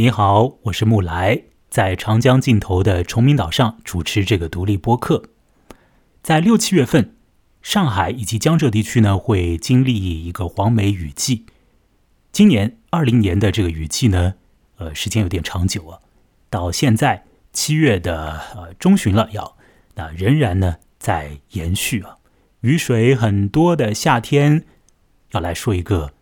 你好，我是木来，在长江尽头的崇明岛上主持这个独立播客。在六七月份，上海以及江浙地区呢会经历一个黄梅雨季。今年二零年的这个雨季呢，呃，时间有点长久啊，到现在七月的呃中旬了，要那仍然呢在延续啊。雨水很多的夏天，要来说一个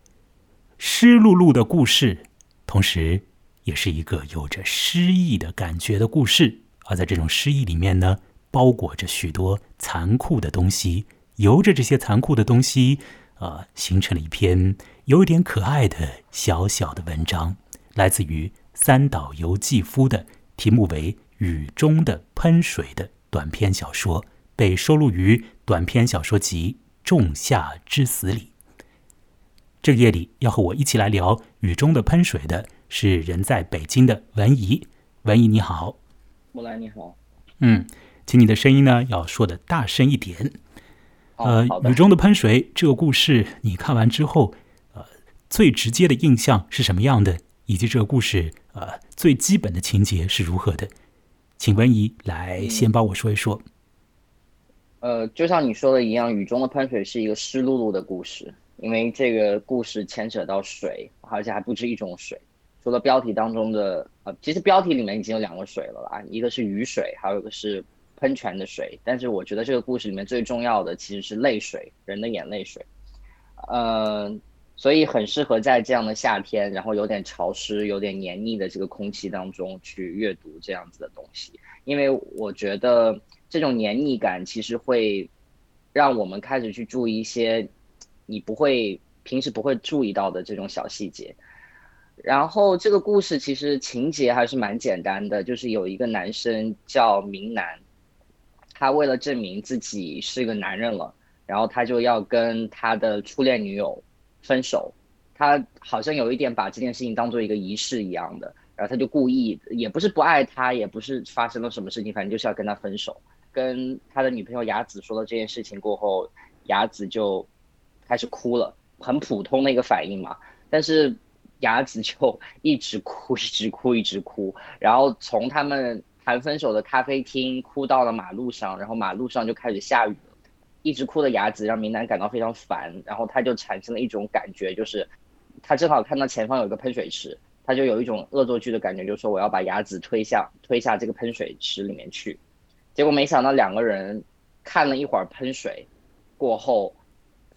湿漉漉的故事，同时。也是一个有着诗意的感觉的故事，而在这种诗意里面呢，包裹着许多残酷的东西，由着这些残酷的东西，啊，形成了一篇有点可爱的小小的文章，来自于三岛由纪夫的题目为《雨中的喷水》的短篇小说，被收录于短篇小说集《仲夏之死》里。这个夜里要和我一起来聊《雨中的喷水》的。是人在北京的文怡，文怡你好，木兰你好，嗯，请你的声音呢要说的大声一点。呃，雨中的喷水这个故事，你看完之后，呃，最直接的印象是什么样的？以及这个故事，呃，最基本的情节是如何的？请文怡来先帮我说一说。呃，就像你说的一样，雨中的喷水是一个湿漉漉的故事，因为这个故事牵扯到水，而且还不止一种水。除了标题当中的呃，其实标题里面已经有两个水了啦，一个是雨水，还有一个是喷泉的水。但是我觉得这个故事里面最重要的其实是泪水，人的眼泪水。呃，所以很适合在这样的夏天，然后有点潮湿、有点黏腻的这个空气当中去阅读这样子的东西，因为我觉得这种黏腻感其实会让我们开始去注意一些你不会平时不会注意到的这种小细节。然后这个故事其实情节还是蛮简单的，就是有一个男生叫明南，他为了证明自己是个男人了，然后他就要跟他的初恋女友分手，他好像有一点把这件事情当做一个仪式一样的，然后他就故意，也不是不爱他，也不是发生了什么事情，反正就是要跟他分手。跟他的女朋友雅子说了这件事情过后，雅子就开始哭了，很普通的一个反应嘛，但是。雅子就 一直哭，一直哭，一直哭，然后从他们谈分手的咖啡厅哭到了马路上，然后马路上就开始下雨。一直哭的雅子让明南感到非常烦，然后他就产生了一种感觉，就是他正好看到前方有一个喷水池，他就有一种恶作剧的感觉，就说我要把雅子推下推下这个喷水池里面去。结果没想到两个人看了一会儿喷水过后。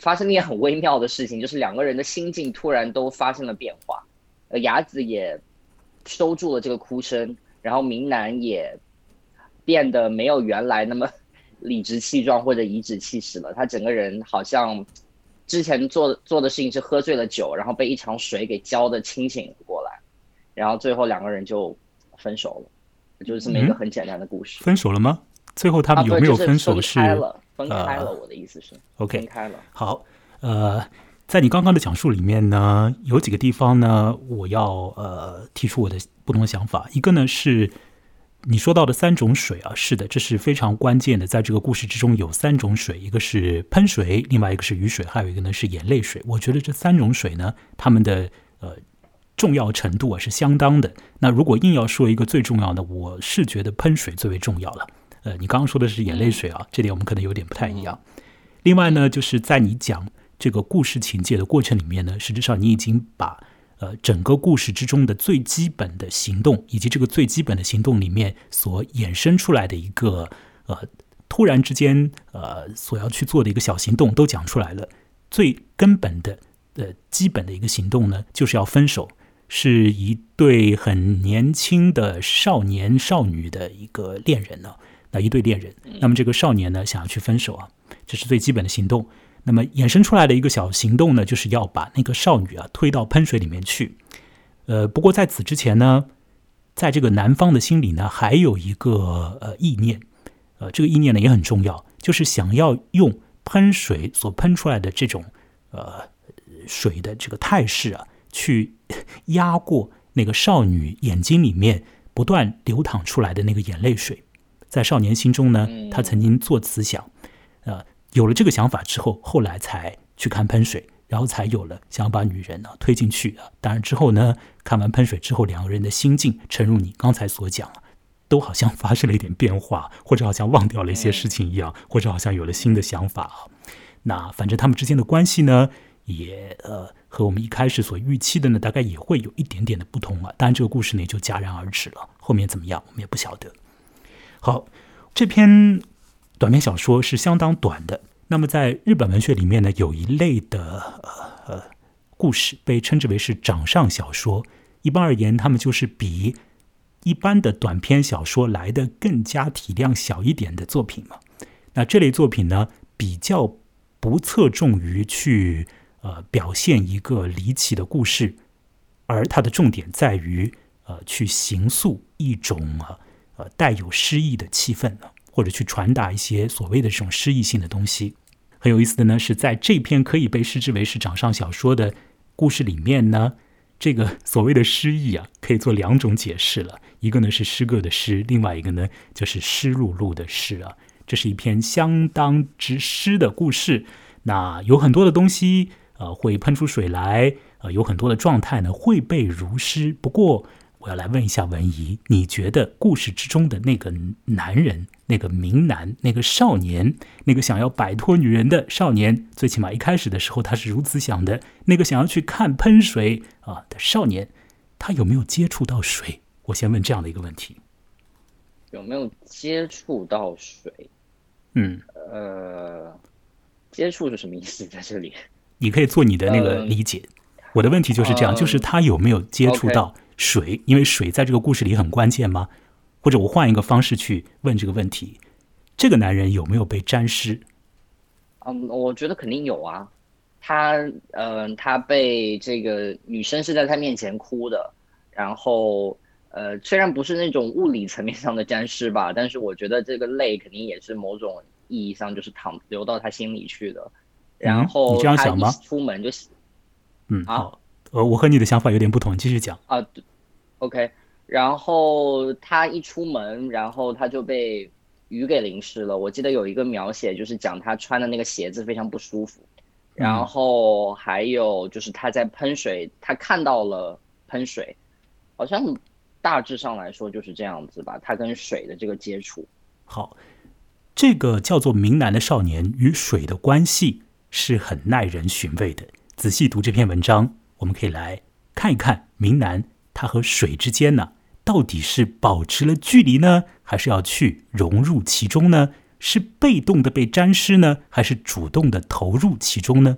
发生了一件很微妙的事情，就是两个人的心境突然都发生了变化，呃，雅子也收住了这个哭声，然后明南也变得没有原来那么理直气壮或者颐指气使了，他整个人好像之前做做的事情是喝醉了酒，然后被一场水给浇的清醒过来，然后最后两个人就分手了，就是这么一个很简单的故事。分手了吗？最后他们有没有分手？是分开了，分开了。我的意思是，OK，分开了。好，呃，在你刚刚的讲述里面呢，有几个地方呢，我要呃提出我的不同的想法。一个呢是你说到的三种水啊，是的，这是非常关键的。在这个故事之中有三种水，一个是喷水，另外一个是雨水，还有一个呢是眼泪水。我觉得这三种水呢，它们的呃重要程度啊是相当的。那如果硬要说一个最重要的，我是觉得喷水最为重要了。呃，你刚刚说的是眼泪水啊，这点我们可能有点不太一样。另外呢，就是在你讲这个故事情节的过程里面呢，实质上你已经把呃整个故事之中的最基本的行动，以及这个最基本的行动里面所衍生出来的一个呃突然之间呃所要去做的一个小行动都讲出来了。最根本的呃基本的一个行动呢，就是要分手，是一对很年轻的少年少女的一个恋人呢。那一对恋人，那么这个少年呢，想要去分手啊，这是最基本的行动。那么衍生出来的一个小行动呢，就是要把那个少女啊推到喷水里面去。呃，不过在此之前呢，在这个男方的心里呢，还有一个呃意念，呃，这个意念呢也很重要，就是想要用喷水所喷出来的这种呃水的这个态势啊，去压过那个少女眼睛里面不断流淌出来的那个眼泪水。在少年心中呢，他曾经做此想，呃，有了这个想法之后，后来才去看喷水，然后才有了想要把女人呢推进去啊。当然之后呢，看完喷水之后，两个人的心境，诚如你刚才所讲，都好像发生了一点变化，或者好像忘掉了一些事情一样，或者好像有了新的想法啊。那反正他们之间的关系呢，也呃和我们一开始所预期的呢，大概也会有一点点的不同啊。当然这个故事呢也就戛然而止了，后面怎么样我们也不晓得。好，这篇短篇小说是相当短的。那么在日本文学里面呢，有一类的呃故事被称之为是掌上小说。一般而言，他们就是比一般的短篇小说来的更加体量小一点的作品嘛。那这类作品呢，比较不侧重于去呃表现一个离奇的故事，而它的重点在于呃去形塑一种呃呃带有诗意的气氛呢，或者去传达一些所谓的这种诗意性的东西。很有意思的呢，是在这篇可以被视之为是掌上小说的故事里面呢，这个所谓的诗意啊，可以做两种解释了。一个呢是诗歌的诗，另外一个呢就是湿漉漉的诗啊。这是一篇相当之诗的故事。那有很多的东西，呃，会喷出水来，呃，有很多的状态呢会被如诗。不过，我要来问一下文怡，你觉得故事之中的那个男人？那个明男，那个少年，那个想要摆脱女人的少年，最起码一开始的时候他是如此想的。那个想要去看喷水啊的少年，他有没有接触到水？我先问这样的一个问题：有没有接触到水？嗯，呃，接触是什么意思？在这里，你可以做你的那个理解。我的问题就是这样，就是他有没有接触到水？因为水在这个故事里很关键吗？或者我换一个方式去问这个问题：这个男人有没有被沾湿？嗯，我觉得肯定有啊。他，嗯，他被这个女生是在他面前哭的。然后，呃，虽然不是那种物理层面上的沾湿吧，但是我觉得这个泪肯定也是某种意义上就是淌流到他心里去的。然后你这样想吗？出门就，嗯，好，呃，我和你的想法有点不同，继续讲啊。OK。然后他一出门，然后他就被雨给淋湿了。我记得有一个描写，就是讲他穿的那个鞋子非常不舒服。然后还有就是他在喷水，他看到了喷水，好像大致上来说就是这样子吧。他跟水的这个接触，好，这个叫做明南的少年与水的关系是很耐人寻味的。仔细读这篇文章，我们可以来看一看明南它和水之间呢。到底是保持了距离呢，还是要去融入其中呢？是被动的被沾湿呢，还是主动的投入其中呢？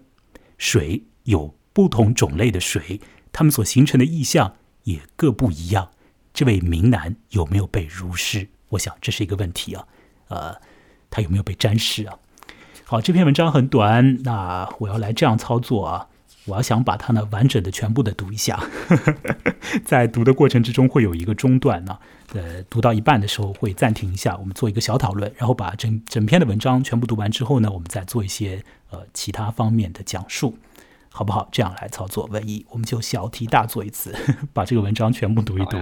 水有不同种类的水，它们所形成的意象也各不一样。这位明男有没有被濡湿？我想这是一个问题啊。呃，他有没有被沾湿啊？好，这篇文章很短，那我要来这样操作啊。我要想把它呢完整的全部的读一下，在读的过程之中会有一个中断呢，呃，读到一半的时候会暂停一下，我们做一个小讨论，然后把整整篇的文章全部读完之后呢，我们再做一些呃其他方面的讲述，好不好？这样来操作，文艺我们就小题大做一次，把这个文章全部读一读。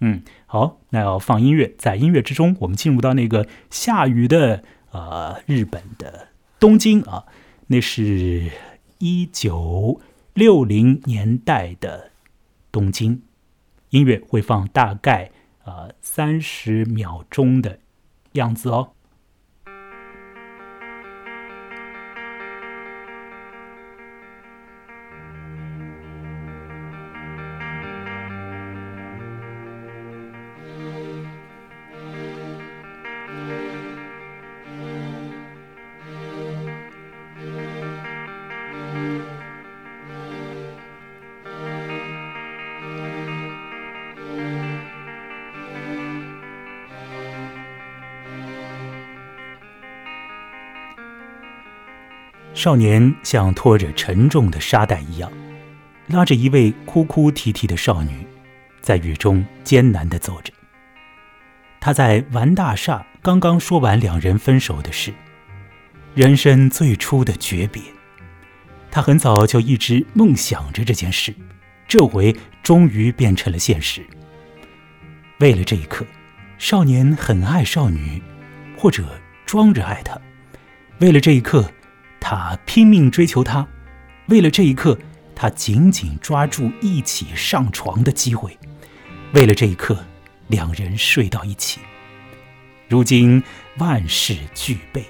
嗯，好，那要放音乐，在音乐之中，我们进入到那个下雨的呃日本的东京啊，那是。一九六零年代的东京，音乐会放大概呃三十秒钟的样子哦。少年像拖着沉重的沙袋一样，拉着一位哭哭啼啼的少女，在雨中艰难地走着。他在完大厦刚刚说完两人分手的事，人生最初的诀别。他很早就一直梦想着这件事，这回终于变成了现实。为了这一刻，少年很爱少女，或者装着爱她。为了这一刻。他拼命追求她，为了这一刻，他紧紧抓住一起上床的机会。为了这一刻，两人睡到一起。如今万事俱备，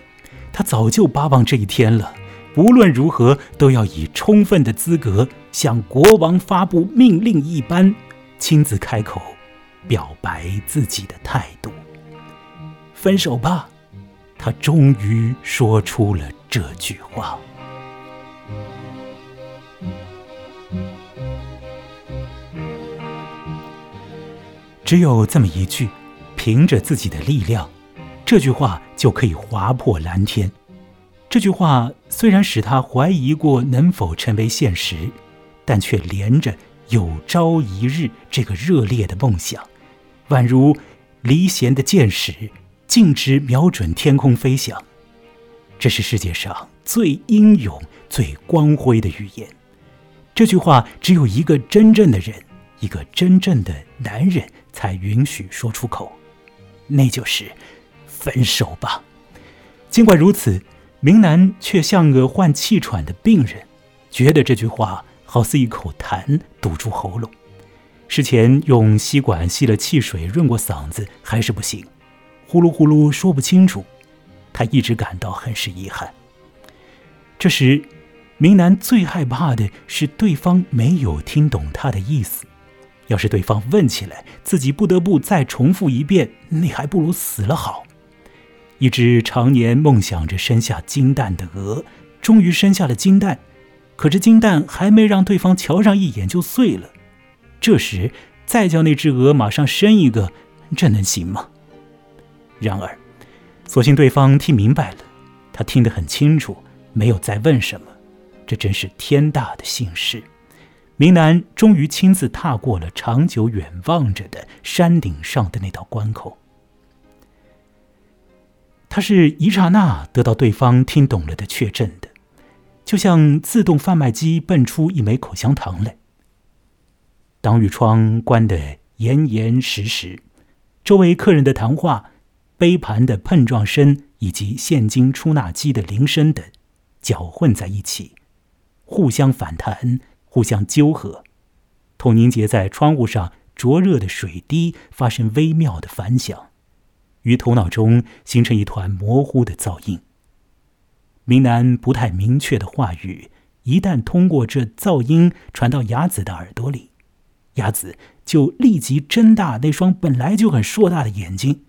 他早就巴望这一天了。无论如何，都要以充分的资格向国王发布命令一般，亲自开口表白自己的态度。分手吧，他终于说出了这句话。只有这么一句，凭着自己的力量，这句话就可以划破蓝天。这句话虽然使他怀疑过能否成为现实，但却连着有朝一日这个热烈的梦想，宛如离弦的箭矢，径直瞄准天空飞翔。这是世界上最英勇、最光辉的语言。这句话只有一个真正的人，一个真正的男人才允许说出口，那就是分手吧。尽管如此。明南却像个患气喘的病人，觉得这句话好似一口痰堵住喉咙。事前用吸管吸了汽水润过嗓子，还是不行，呼噜呼噜说不清楚。他一直感到很是遗憾。这时，明南最害怕的是对方没有听懂他的意思。要是对方问起来，自己不得不再重复一遍，那还不如死了好。一只常年梦想着生下金蛋的鹅，终于生下了金蛋，可这金蛋还没让对方瞧上一眼就碎了。这时再叫那只鹅马上生一个，这能行吗？然而，所幸对方听明白了，他听得很清楚，没有再问什么。这真是天大的幸事！明南终于亲自踏过了长久远望着的山顶上的那道关口。他是一刹那得到对方听懂了的确证的，就像自动贩卖机蹦出一枚口香糖来。挡雨窗关得严严实实，周围客人的谈话、杯盘的碰撞声以及现金出纳机的铃声等搅混在一起，互相反弹，互相纠合，同凝结在窗户上灼热的水滴发生微妙的反响。于头脑中形成一团模糊的噪音。明南不太明确的话语，一旦通过这噪音传到雅子的耳朵里，雅子就立即睁大那双本来就很硕大的眼睛，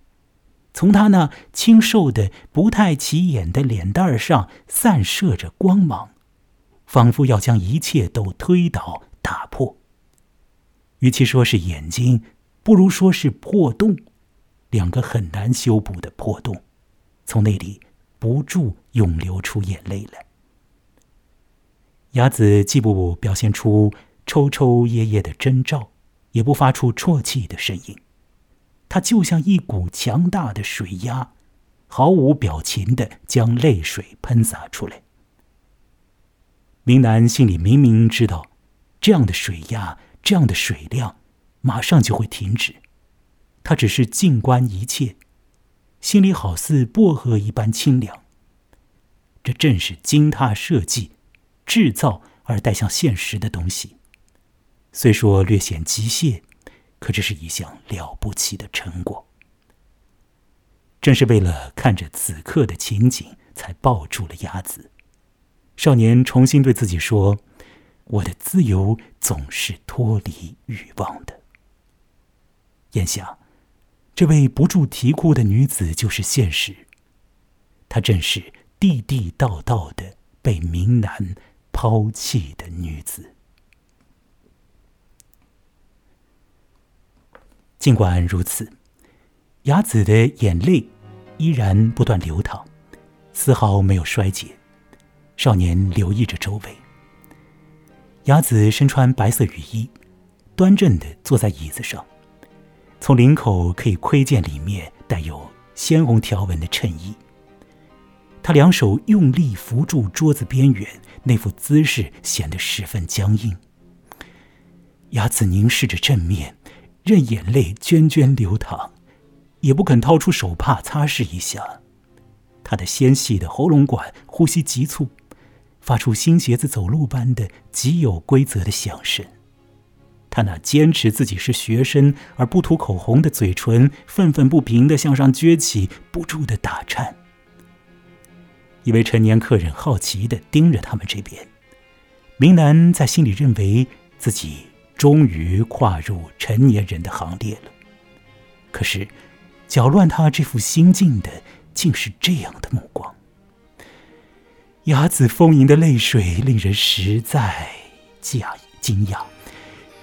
从他那清瘦的不太起眼的脸蛋上散射着光芒，仿佛要将一切都推倒打破。与其说是眼睛，不如说是破洞。两个很难修补的破洞，从那里不住涌流出眼泪来。雅子既不表现出抽抽噎噎的征兆，也不发出啜泣的声音，她就像一股强大的水压，毫无表情的将泪水喷洒出来。明南心里明明知道，这样的水压，这样的水量，马上就会停止。他只是静观一切，心里好似薄荷一般清凉。这正是经他设计、制造而带向现实的东西。虽说略显机械，可这是一项了不起的成果。正是为了看着此刻的情景，才抱住了鸭子。少年重新对自己说：“我的自由总是脱离欲望的。”眼下。这位不住啼哭的女子就是现实，她正是地地道道的被明男抛弃的女子。尽管如此，雅子的眼泪依然不断流淌，丝毫没有衰竭。少年留意着周围，雅子身穿白色雨衣，端正的坐在椅子上。从领口可以窥见里面带有鲜红条纹的衬衣。他两手用力扶住桌子边缘，那副姿势显得十分僵硬。雅子凝视着正面，任眼泪涓涓流淌，也不肯掏出手帕擦拭一下。他的纤细的喉咙管呼吸急促，发出新鞋子走路般的极有规则的响声。他那坚持自己是学生而不涂口红的嘴唇，愤愤不平的向上撅起，不住的打颤。一位成年客人好奇的盯着他们这边，明兰在心里认为自己终于跨入成年人的行列了。可是，搅乱他这副心境的，竟是这样的目光。雅子丰盈的泪水令人实在讶惊讶，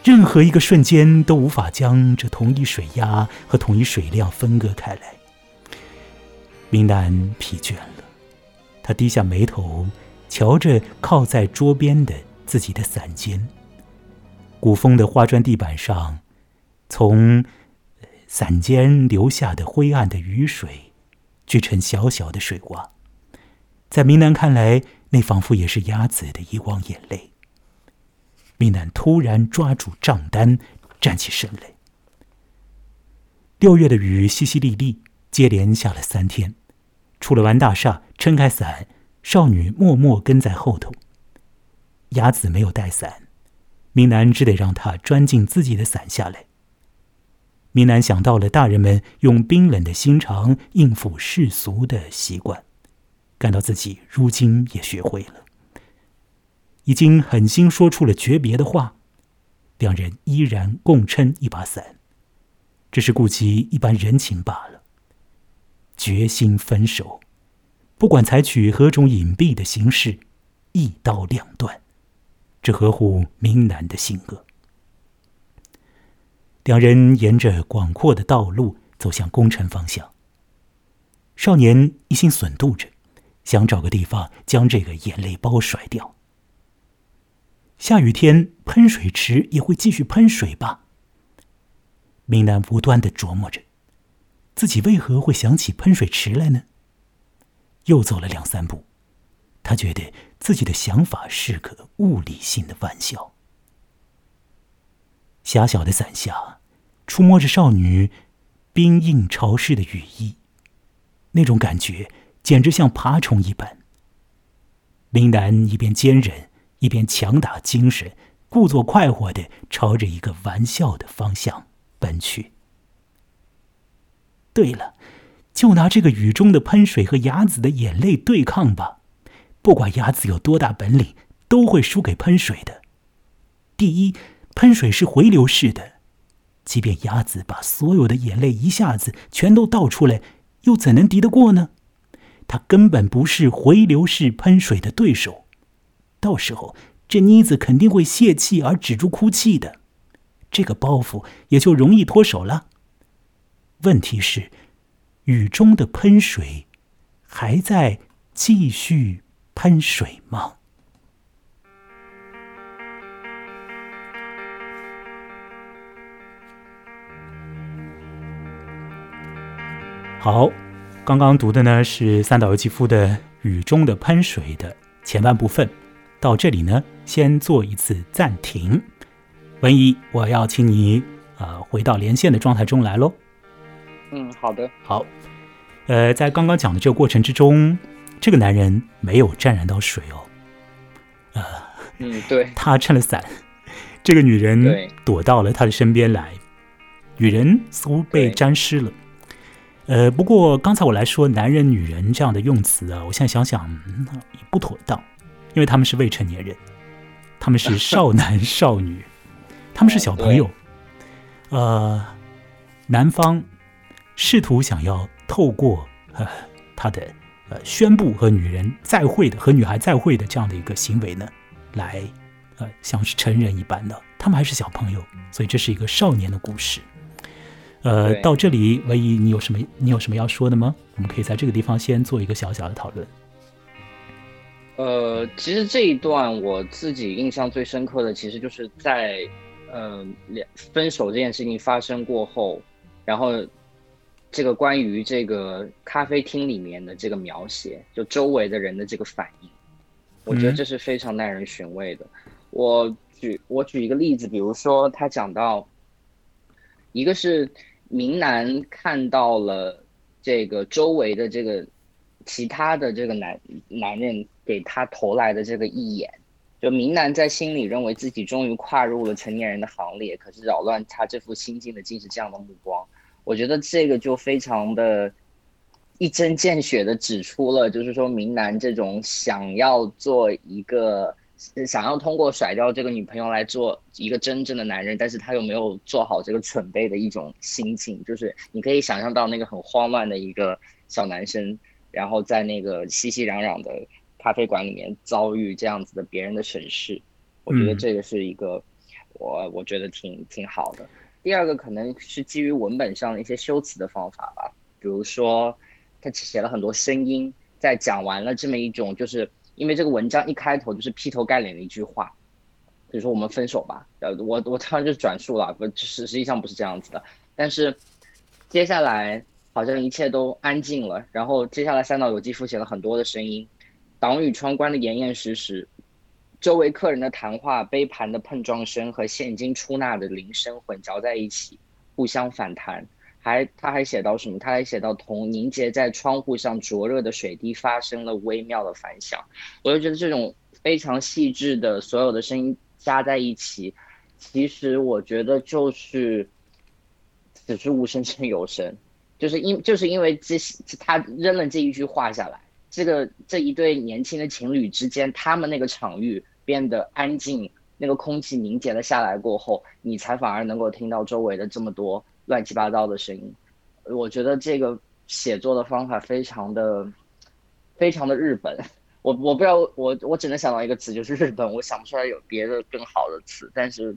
任何一个瞬间都无法将这同一水压和同一水量分割开来。明南疲倦了，他低下眉头，瞧着靠在桌边的自己的伞尖。古风的花砖地板上，从伞尖流下的灰暗的雨水，聚成小小的水洼。在明南看来，那仿佛也是鸭子的一汪眼泪。明南突然抓住账单，站起身来。六月的雨淅淅沥沥，接连下了三天。出了完大厦，撑开伞，少女默默跟在后头。鸭子没有带伞，明南只得让他钻进自己的伞下来。明南想到了大人们用冰冷的心肠应付世俗的习惯。感到自己如今也学会了，已经狠心说出了诀别的话，两人依然共撑一把伞，只是顾及一般人情罢了。决心分手，不管采取何种隐蔽的形式，一刀两断，是合乎明南的性格。两人沿着广阔的道路走向宫城方向，少年一心损度着。想找个地方将这个眼泪包甩掉。下雨天喷水池也会继续喷水吧？明南不断的琢磨着，自己为何会想起喷水池来呢？又走了两三步，他觉得自己的想法是个物理性的玩笑。狭小的伞下，触摸着少女冰硬潮湿的雨衣，那种感觉。简直像爬虫一般。林南一边坚忍，一边强打精神，故作快活的朝着一个玩笑的方向奔去。对了，就拿这个雨中的喷水和雅子的眼泪对抗吧。不管雅子有多大本领，都会输给喷水的。第一，喷水是回流式的，即便雅子把所有的眼泪一下子全都倒出来，又怎能敌得过呢？他根本不是回流式喷水的对手，到时候这妮子肯定会泄气而止住哭泣的，这个包袱也就容易脱手了。问题是，雨中的喷水还在继续喷水吗？好。刚刚读的呢是三岛由纪夫的《雨中的喷水》的前半部分，到这里呢先做一次暂停。文怡，我要请你啊回到连线的状态中来喽。嗯，好的。好，呃，在刚刚讲的这个过程之中，这个男人没有沾染到水哦。呃，嗯，对，他撑了伞，这个女人躲到了他的身边来，女人似乎被沾湿了。呃，不过刚才我来说“男人”“女人”这样的用词啊，我现在想想也不妥当，因为他们是未成年人，他们是少男少女，他们是小朋友。呃，男方试图想要透过呃他的呃宣布和女人再会的和女孩再会的这样的一个行为呢，来呃像是成人一般的，他们还是小朋友，所以这是一个少年的故事。呃，到这里，唯一你有什么你有什么要说的吗？我们可以在这个地方先做一个小小的讨论。呃，其实这一段我自己印象最深刻的，其实就是在呃两分手这件事情发生过后，然后这个关于这个咖啡厅里面的这个描写，就周围的人的这个反应，我觉得这是非常耐人寻味的。我举我举一个例子，比如说他讲到一个是。明南看到了这个周围的这个其他的这个男男人给他投来的这个一眼，就明男在心里认为自己终于跨入了成年人的行列，可是扰乱他这副心境的竟是这样的目光。我觉得这个就非常的一针见血的指出了，就是说明男这种想要做一个。想要通过甩掉这个女朋友来做一个真正的男人，但是他又没有做好这个准备的一种心情，就是你可以想象到那个很慌乱的一个小男生，然后在那个熙熙攘攘的咖啡馆里面遭遇这样子的别人的审视，我觉得这个是一个我我觉得挺挺好的。第二个可能是基于文本上的一些修辞的方法吧，比如说他写了很多声音，在讲完了这么一种就是。因为这个文章一开头就是劈头盖脸的一句话，比如说我们分手吧，呃，我我当然就转述了，不实实际上不是这样子的。但是接下来好像一切都安静了，然后接下来三岛由纪夫写了很多的声音，挡雨窗关的严严实实，周围客人的谈话、杯盘的碰撞声和现金出纳的铃声混淆在一起，互相反弹。还，他还写到什么？他还写到同凝结在窗户上灼热的水滴发生了微妙的反响。我就觉得这种非常细致的所有的声音加在一起，其实我觉得就是此之无声胜有声，就是因就是因为这他扔了这一句话下来，这个这一对年轻的情侣之间，他们那个场域变得安静，那个空气凝结了下来过后，你才反而能够听到周围的这么多。乱七八糟的声音，我觉得这个写作的方法非常的、非常的日本。我我不知道，我我只能想到一个词，就是日本。我想不出来有别的更好的词。但是，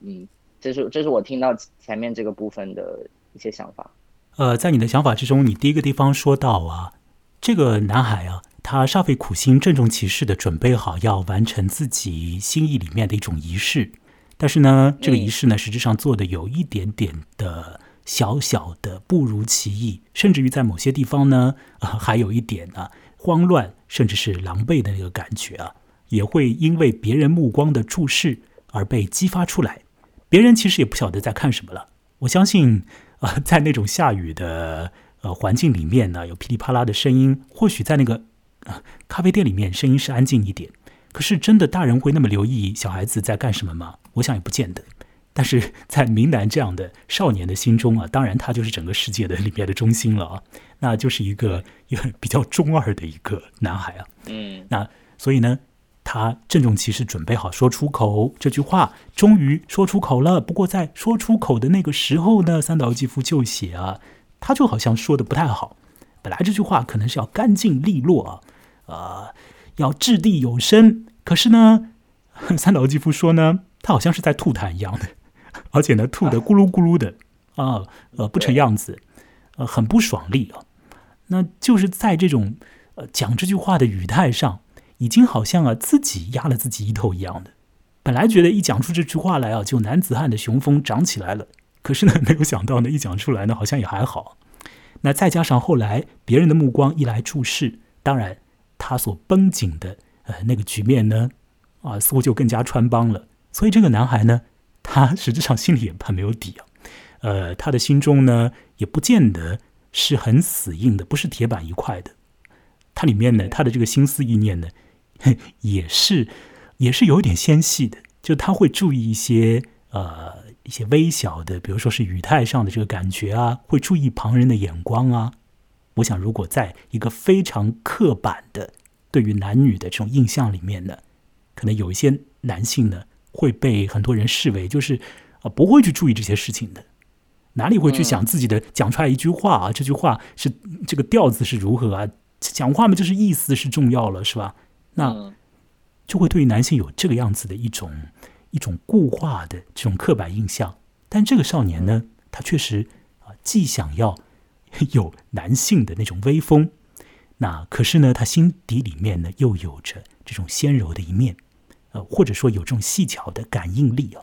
嗯，这是这是我听到前面这个部分的一些想法。呃，在你的想法之中，你第一个地方说到啊，这个男孩啊，他煞费苦心、郑重其事的准备好要完成自己心意里面的一种仪式。但是呢，这个仪式呢，实质上做的有一点点的小小的不如其意，甚至于在某些地方呢，啊，还有一点啊慌乱，甚至是狼狈的那个感觉啊，也会因为别人目光的注视而被激发出来。别人其实也不晓得在看什么了。我相信啊，在那种下雨的呃环境里面呢，有噼里啪啦的声音，或许在那个咖啡店里面声音是安静一点。可是，真的大人会那么留意小孩子在干什么吗？我想也不见得。但是在明南这样的少年的心中啊，当然他就是整个世界的 里面的中心了啊，那就是一个一个比较中二的一个男孩啊。嗯，那所以呢，他郑重其事准备好说出口这句话，终于说出口了。不过在说出口的那个时候呢，三岛纪夫就写啊，他就好像说的不太好。本来这句话可能是要干净利落啊，呃。要掷地有声，可是呢，三岛由纪夫说呢，他好像是在吐痰一样的，而且呢，吐的咕噜咕噜的啊，呃，不成样子，呃，很不爽利啊。那就是在这种呃讲这句话的语态上，已经好像啊自己压了自己一头一样的。本来觉得一讲出这句话来啊，就男子汉的雄风长起来了，可是呢，没有想到呢，一讲出来呢，好像也还好。那再加上后来别人的目光一来注视，当然。他所绷紧的呃那个局面呢，啊，似乎就更加穿帮了。所以这个男孩呢，他实质上心里也怕没有底啊。呃，他的心中呢，也不见得是很死硬的，不是铁板一块的。他里面呢，他的这个心思意念呢，也是也是有一点纤细的。就他会注意一些呃一些微小的，比如说是语态上的这个感觉啊，会注意旁人的眼光啊。我想，如果在一个非常刻板的对于男女的这种印象里面呢，可能有一些男性呢会被很多人视为就是啊不会去注意这些事情的，哪里会去想自己的讲出来一句话啊？这句话是这个调子是如何啊？讲话嘛，就是意思是重要了，是吧？那就会对于男性有这个样子的一种一种固化的这种刻板印象。但这个少年呢，他确实啊，既想要。有男性的那种威风，那可是呢，他心底里面呢又有着这种纤柔的一面，呃，或者说有这种细巧的感应力啊。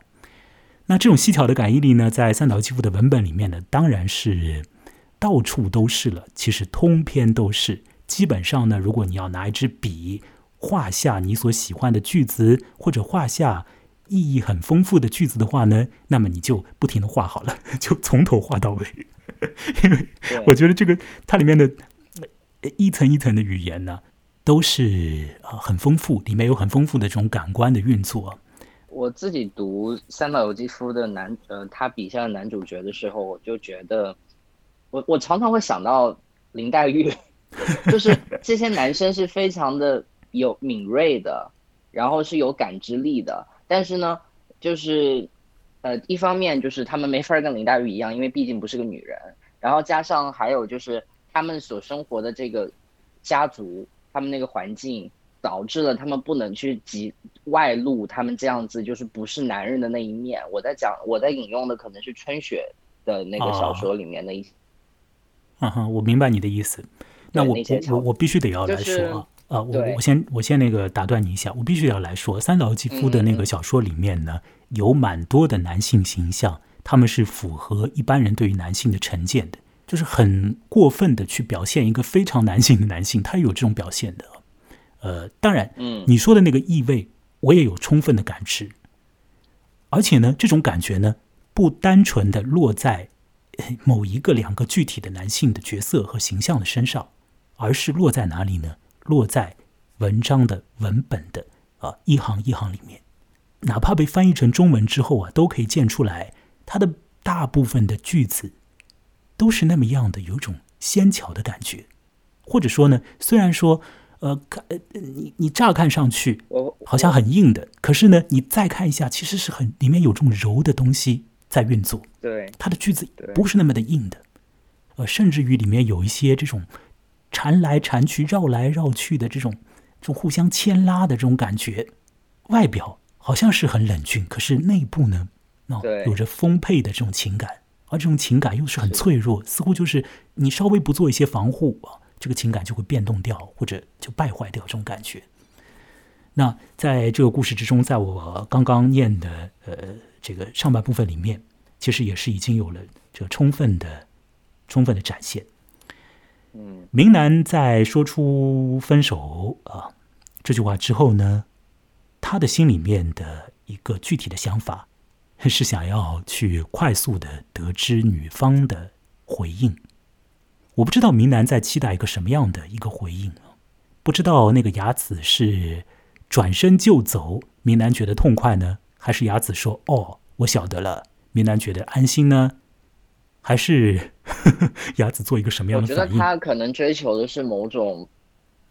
那这种细巧的感应力呢，在三岛纪夫的文本里面呢，当然是到处都是了。其实通篇都是，基本上呢，如果你要拿一支笔画下你所喜欢的句子，或者画下意义很丰富的句子的话呢，那么你就不停的画好了，就从头画到尾。因为我觉得这个它里面的一层一层的语言呢，都是啊很丰富，里面有很丰富的这种感官的运作。我自己读三岛由纪夫的男呃他笔下的男主角的时候，我就觉得，我我常常会想到林黛玉，就是这些男生是非常的有敏锐的，然后是有感知力的，但是呢，就是呃一方面就是他们没法跟林黛玉一样，因为毕竟不是个女人，然后加上还有就是他们所生活的这个家族，他们那个环境。导致了他们不能去及外露他们这样子就是不是男人的那一面。我在讲，我在引用的可能是春雪的那个小说里面的一些。嗯哼，我明白你的意思。那我我我我必须得要来说啊，呃，我我先我先那个打断你一下，我必须要来说，三岛由纪夫的那个小说里面呢，有蛮多的男性形象，他们是符合一般人对于男性的成见的，就是很过分的去表现一个非常男性的男性，他有这种表现的。呃，当然，嗯，你说的那个意味，我也有充分的感知，而且呢，这种感觉呢，不单纯的落在某一个、两个具体的男性的角色和形象的身上，而是落在哪里呢？落在文章的文本的啊一行一行里面，哪怕被翻译成中文之后啊，都可以见出来，它的大部分的句子都是那么样的，有一种纤巧的感觉，或者说呢，虽然说。呃，看，呃，你你乍看上去，好像很硬的，可是呢，你再看一下，其实是很里面有这种柔的东西在运作。对，它的句子不是那么的硬的，呃，甚至于里面有一些这种缠来缠去、绕来绕去的这种这种互相牵拉的这种感觉。外表好像是很冷峻，可是内部呢，哦，有着丰沛的这种情感，而这种情感又是很脆弱，似乎就是你稍微不做一些防护啊。这个情感就会变动掉，或者就败坏掉这种感觉。那在这个故事之中，在我刚刚念的呃这个上半部分里面，其实也是已经有了这个充分的、充分的展现。明南在说出分手啊这句话之后呢，他的心里面的一个具体的想法 是想要去快速的得知女方的回应。我不知道明南在期待一个什么样的一个回应不知道那个雅子是转身就走，明南觉得痛快呢，还是雅子说“哦，我晓得了”，明南觉得安心呢？还是 雅子做一个什么样的反应？我觉得他可能追求的是某种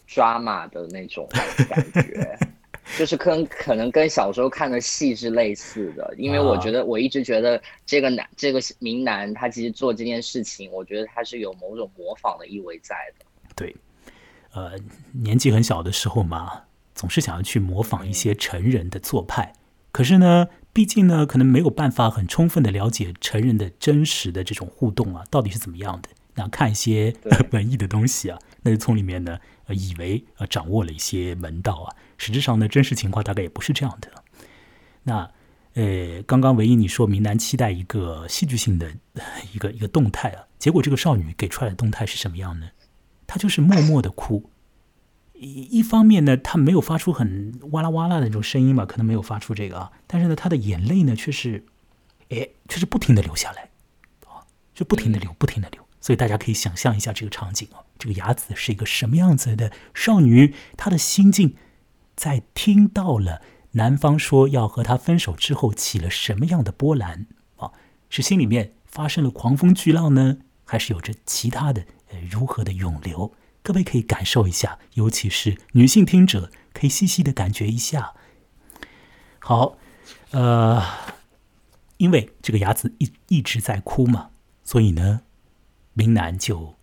抓马的那种感觉。就是跟可能跟小时候看的戏是类似的，因为我觉得我一直觉得这个男这个明男他其实做这件事情，我觉得他是有某种模仿的意味在的。对，呃，年纪很小的时候嘛，总是想要去模仿一些成人的做派，可是呢，毕竟呢，可能没有办法很充分的了解成人的真实的这种互动啊，到底是怎么样的。那看一些 文艺的东西啊，那就从里面呢，呃，以为呃掌握了一些门道啊。实质上呢，真实情况大概也不是这样的。那，呃，刚刚唯一你说明南期待一个戏剧性的 一个一个动态啊，结果这个少女给出来的动态是什么样呢？她就是默默的哭。一一方面呢，她没有发出很哇啦哇啦的那种声音嘛，可能没有发出这个啊，但是呢，她的眼泪呢却是，哎，却是不停的流下来，啊，就不停的流，不停的流。所以大家可以想象一下这个场景啊，这个雅子是一个什么样子的少女，她的心境。在听到了男方说要和她分手之后，起了什么样的波澜啊？是心里面发生了狂风巨浪呢，还是有着其他的呃如何的涌流？各位可以感受一下，尤其是女性听者可以细细的感觉一下。好，呃，因为这个雅子一一直在哭嘛，所以呢，明南就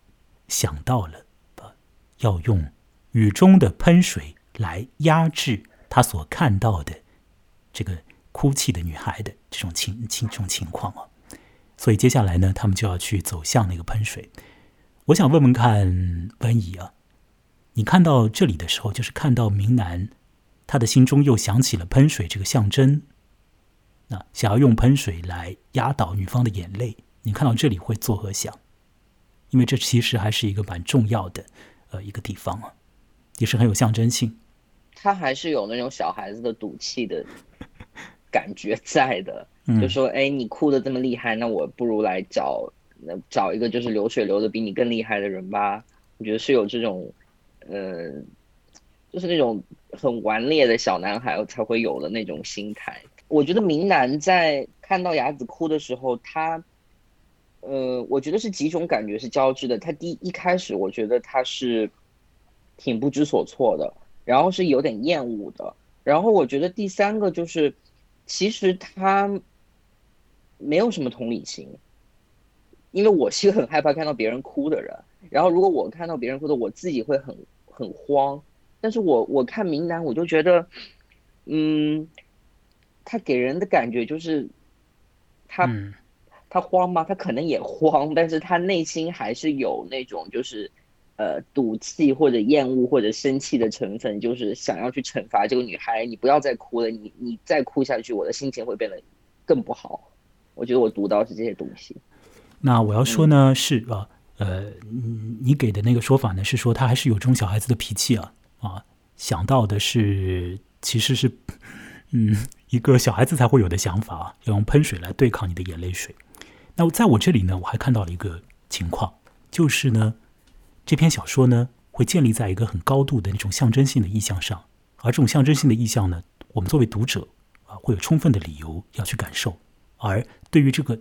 想到了要用雨中的喷水。来压制他所看到的这个哭泣的女孩的这种情情这种情况啊，所以接下来呢，他们就要去走向那个喷水。我想问问看文怡啊，你看到这里的时候，就是看到明南他的心中又想起了喷水这个象征，那想要用喷水来压倒女方的眼泪，你看到这里会作何想？因为这其实还是一个蛮重要的呃一个地方啊，也是很有象征性。他还是有那种小孩子的赌气的感觉在的，就说：“哎，你哭的这么厉害，那我不如来找找一个就是流水流的比你更厉害的人吧。我觉得是有这种，呃，就是那种很顽劣的小男孩才会有的那种心态。我觉得明南在看到雅子哭的时候，他，呃，我觉得是几种感觉是交织的。他第一开始，我觉得他是挺不知所措的，然后是有点厌恶的。然后我觉得第三个就是，其实他没有什么同理心，因为我是一个很害怕看到别人哭的人。然后如果我看到别人哭的，我自己会很很慌。但是我我看明南，我就觉得，嗯，他给人的感觉就是，他他慌吗？他可能也慌，但是他内心还是有那种就是。呃，赌气或者厌恶或者生气的成分，就是想要去惩罚这个女孩。你不要再哭了，你你再哭下去，我的心情会变得更不好。我觉得我读到是这些东西。那我要说呢，是啊，呃，你给的那个说法呢，是说他还是有这种小孩子的脾气啊啊。想到的是，其实是，嗯，一个小孩子才会有的想法啊，要用喷水来对抗你的眼泪水。那在我这里呢，我还看到了一个情况，就是呢。这篇小说呢，会建立在一个很高度的那种象征性的意象上，而这种象征性的意象呢，我们作为读者啊，会有充分的理由要去感受。而对于这个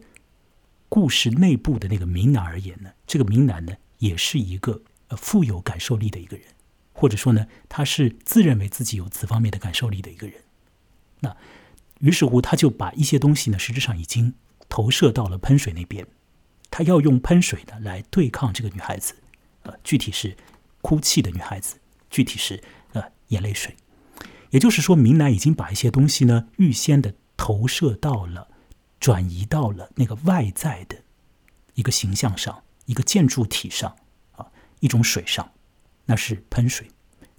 故事内部的那个明男而言呢，这个明男呢，也是一个呃富有感受力的一个人，或者说呢，他是自认为自己有此方面的感受力的一个人。那于是乎，他就把一些东西呢，实质上已经投射到了喷水那边，他要用喷水呢来对抗这个女孩子。呃，具体是哭泣的女孩子，具体是呃眼泪水，也就是说，明兰已经把一些东西呢预先的投射到了，转移到了那个外在的一个形象上，一个建筑体上啊，一种水上，那是喷水。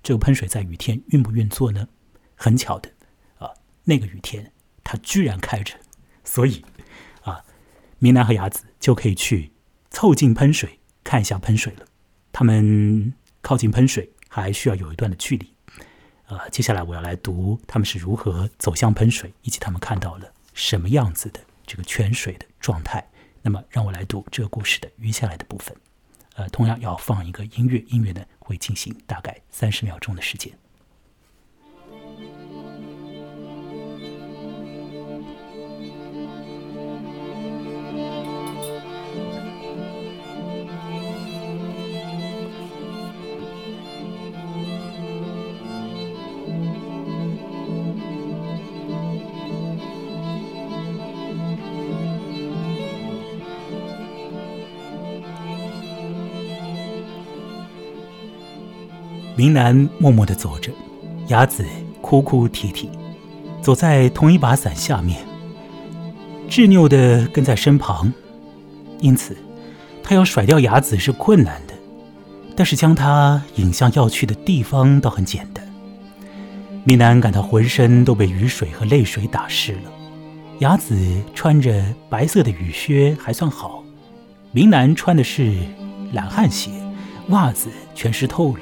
这个喷水在雨天运不运作呢？很巧的啊，那个雨天它居然开着，所以啊，明南和雅子就可以去凑近喷水看一下喷水了。他们靠近喷水还需要有一段的距离，呃，接下来我要来读他们是如何走向喷水，以及他们看到了什么样子的这个泉水的状态。那么，让我来读这个故事的余下来的部分，呃，同样要放一个音乐，音乐呢会进行大概三十秒钟的时间。明南默默地走着，雅子哭哭啼啼，走在同一把伞下面，执拗地跟在身旁。因此，他要甩掉雅子是困难的，但是将他引向要去的地方倒很简单。明南感到浑身都被雨水和泪水打湿了。雅子穿着白色的雨靴还算好，明南穿的是懒汉鞋，袜子全湿透了。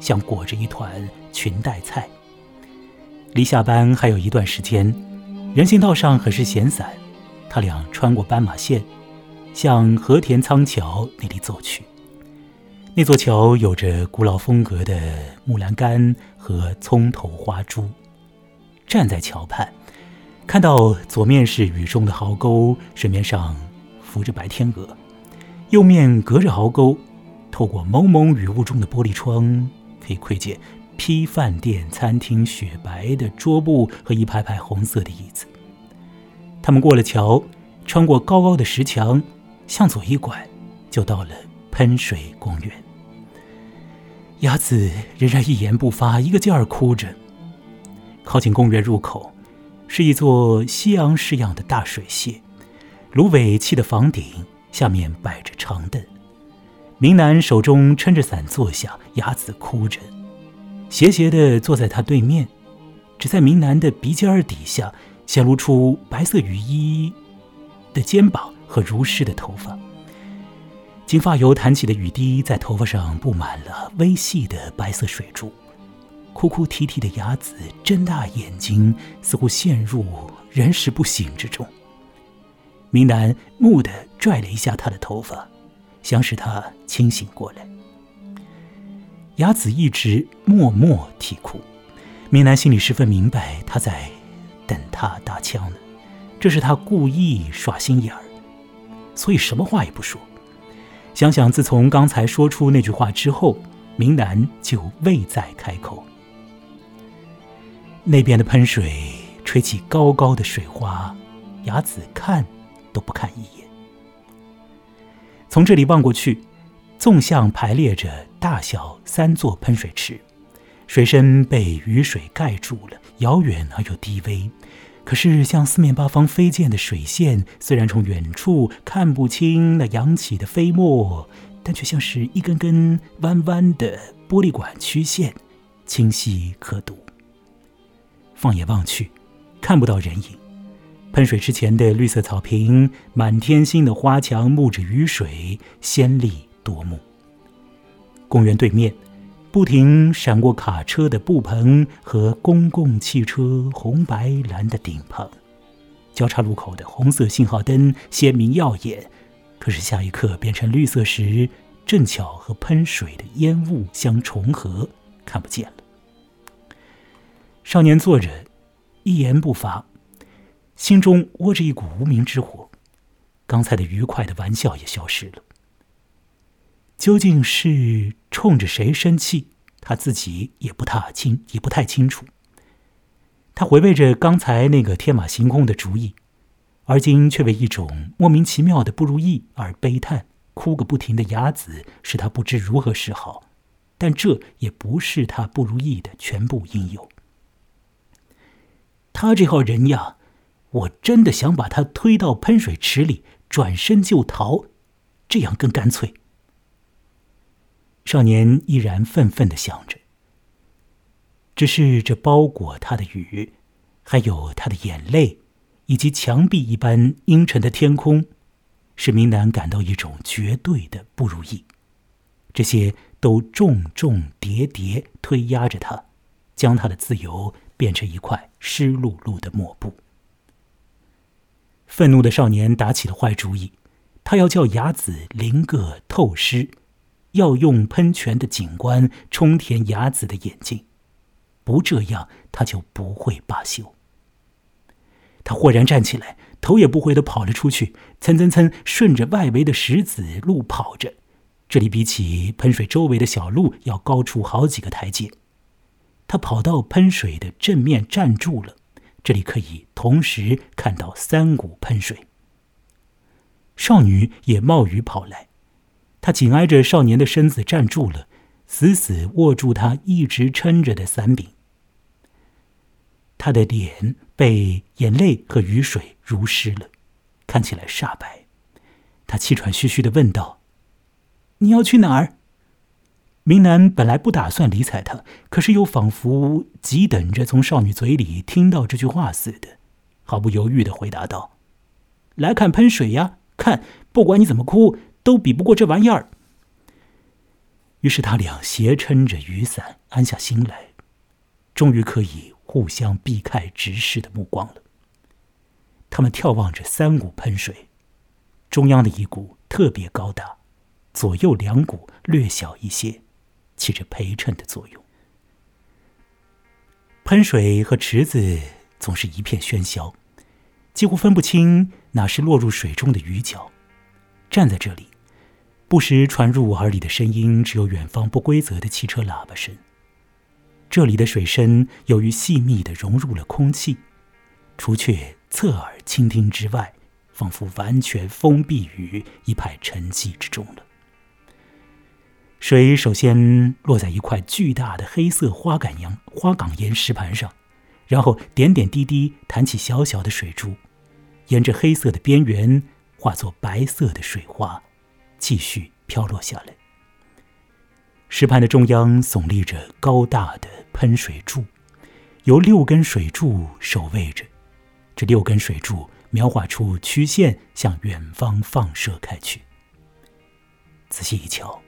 像裹着一团裙带菜。离下班还有一段时间，人行道上很是闲散。他俩穿过斑马线，向和田仓桥那里走去。那座桥有着古老风格的木栏杆和葱头花珠。站在桥畔，看到左面是雨中的壕沟，水面上浮着白天鹅；右面隔着壕沟，透过蒙蒙雨雾中的玻璃窗。可以窥见批饭店、餐厅雪白的桌布和一排排红色的椅子。他们过了桥，穿过高高的石墙，向左一拐，就到了喷水公园。雅子仍然一言不发，一个劲儿哭着。靠近公园入口，是一座西洋式样的大水榭，芦苇砌的房顶下面摆着长凳。明南手中撑着伞坐下，雅子哭着，斜斜地坐在他对面，只在明南的鼻尖儿底下显露出白色雨衣的肩膀和如湿的头发。金发油弹起的雨滴在头发上布满了微细的白色水珠。哭哭啼啼的雅子睁大眼睛，似乎陷入人事不省之中。明南木地拽了一下他的头发。想使他清醒过来。雅子一直默默啼哭。明南心里十分明白，他在等他打枪呢，这是他故意耍心眼儿，所以什么话也不说。想想自从刚才说出那句话之后，明南就未再开口。那边的喷水吹起高高的水花，雅子看都不看一眼。从这里望过去，纵向排列着大小三座喷水池。水深被雨水盖住了，遥远而又低微。可是，向四面八方飞溅的水线，虽然从远处看不清那扬起的飞沫，但却像是一根根弯弯的玻璃管曲线，清晰可睹。放眼望去，看不到人影。喷水池前的绿色草坪、满天星的花墙，沐着雨水，鲜丽夺目。公园对面。不停闪过卡车的布棚和公共汽车红白蓝的顶棚，交叉路口的红色信号灯鲜明耀眼，可是下一刻变成绿色时，正巧和喷水的烟雾相重合，看不见了。少年坐着，一言不发，心中窝着一股无名之火，刚才的愉快的玩笑也消失了。究竟是冲着谁生气，他自己也不太清，也不太清楚。他回味着刚才那个天马行空的主意，而今却为一种莫名其妙的不如意而悲叹，哭个不停的哑子，使他不知如何是好。但这也不是他不如意的全部因由。他这号人呀，我真的想把他推到喷水池里，转身就逃，这样更干脆。少年依然愤愤的想着，只是这包裹他的雨，还有他的眼泪，以及墙壁一般阴沉的天空，使明南感到一种绝对的不如意。这些都重重叠叠推压着他，将他的自由变成一块湿漉漉的抹布。愤怒的少年打起了坏主意，他要叫雅子淋个透湿。要用喷泉的景观冲填雅子的眼睛，不这样他就不会罢休。他豁然站起来，头也不回的跑了出去，蹭蹭蹭顺着外围的石子路跑着。这里比起喷水周围的小路要高出好几个台阶。他跑到喷水的正面站住了，这里可以同时看到三股喷水。少女也冒雨跑来。她紧挨着少年的身子站住了，死死握住他一直撑着的伞柄。他的脸被眼泪和雨水濡湿了，看起来煞白。他气喘吁吁的问道：“你要去哪儿？”明南本来不打算理睬他，可是又仿佛急等着从少女嘴里听到这句话似的，毫不犹豫的回答道：“来看喷水呀！看，不管你怎么哭。”都比不过这玩意儿。于是他俩斜撑着雨伞，安下心来，终于可以互相避开直视的目光了。他们眺望着三股喷水，中央的一股特别高大，左右两股略小一些，起着陪衬的作用。喷水和池子总是一片喧嚣，几乎分不清哪是落入水中的鱼角。站在这里。不时传入耳里的声音，只有远方不规则的汽车喇叭声。这里的水声由于细密的融入了空气，除却侧耳倾听之外，仿佛完全封闭于一派沉寂之中了。水首先落在一块巨大的黑色花岗岩花岗岩石盘上，然后点点滴滴弹起小小的水珠，沿着黑色的边缘化作白色的水花。继续飘落下来。石盘的中央耸立着高大的喷水柱，由六根水柱守卫着。这六根水柱描画出曲线，向远方放射开去。仔细一瞧，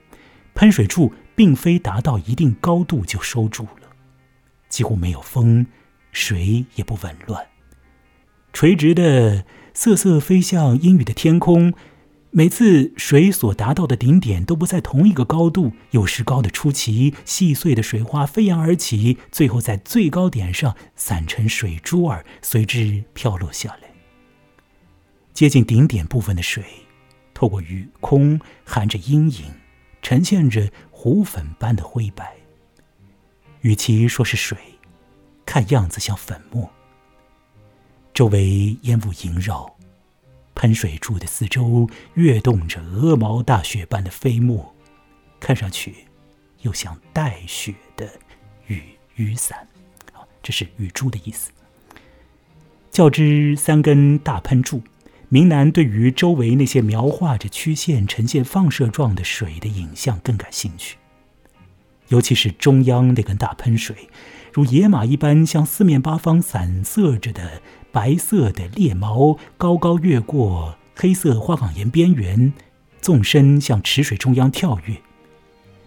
喷水柱并非达到一定高度就收住了，几乎没有风，水也不紊乱，垂直的瑟瑟飞向阴雨的天空。每次水所达到的顶点都不在同一个高度，有时高的出奇，细碎的水花飞扬而起，最后在最高点上散成水珠儿，随之飘落下来。接近顶点部分的水，透过雨空含着阴影，呈现着湖粉般的灰白。与其说是水，看样子像粉末。周围烟雾萦绕。喷水柱的四周跃动着鹅毛大雪般的飞沫，看上去又像带雪的雨雨伞。这是雨珠的意思。较之三根大喷柱，明南对于周围那些描画着曲线、呈现放射状的水的影像更感兴趣，尤其是中央那根大喷水，如野马一般向四面八方散射着的。白色的猎毛高高越过黑色花岗岩边缘，纵身向池水中央跳跃。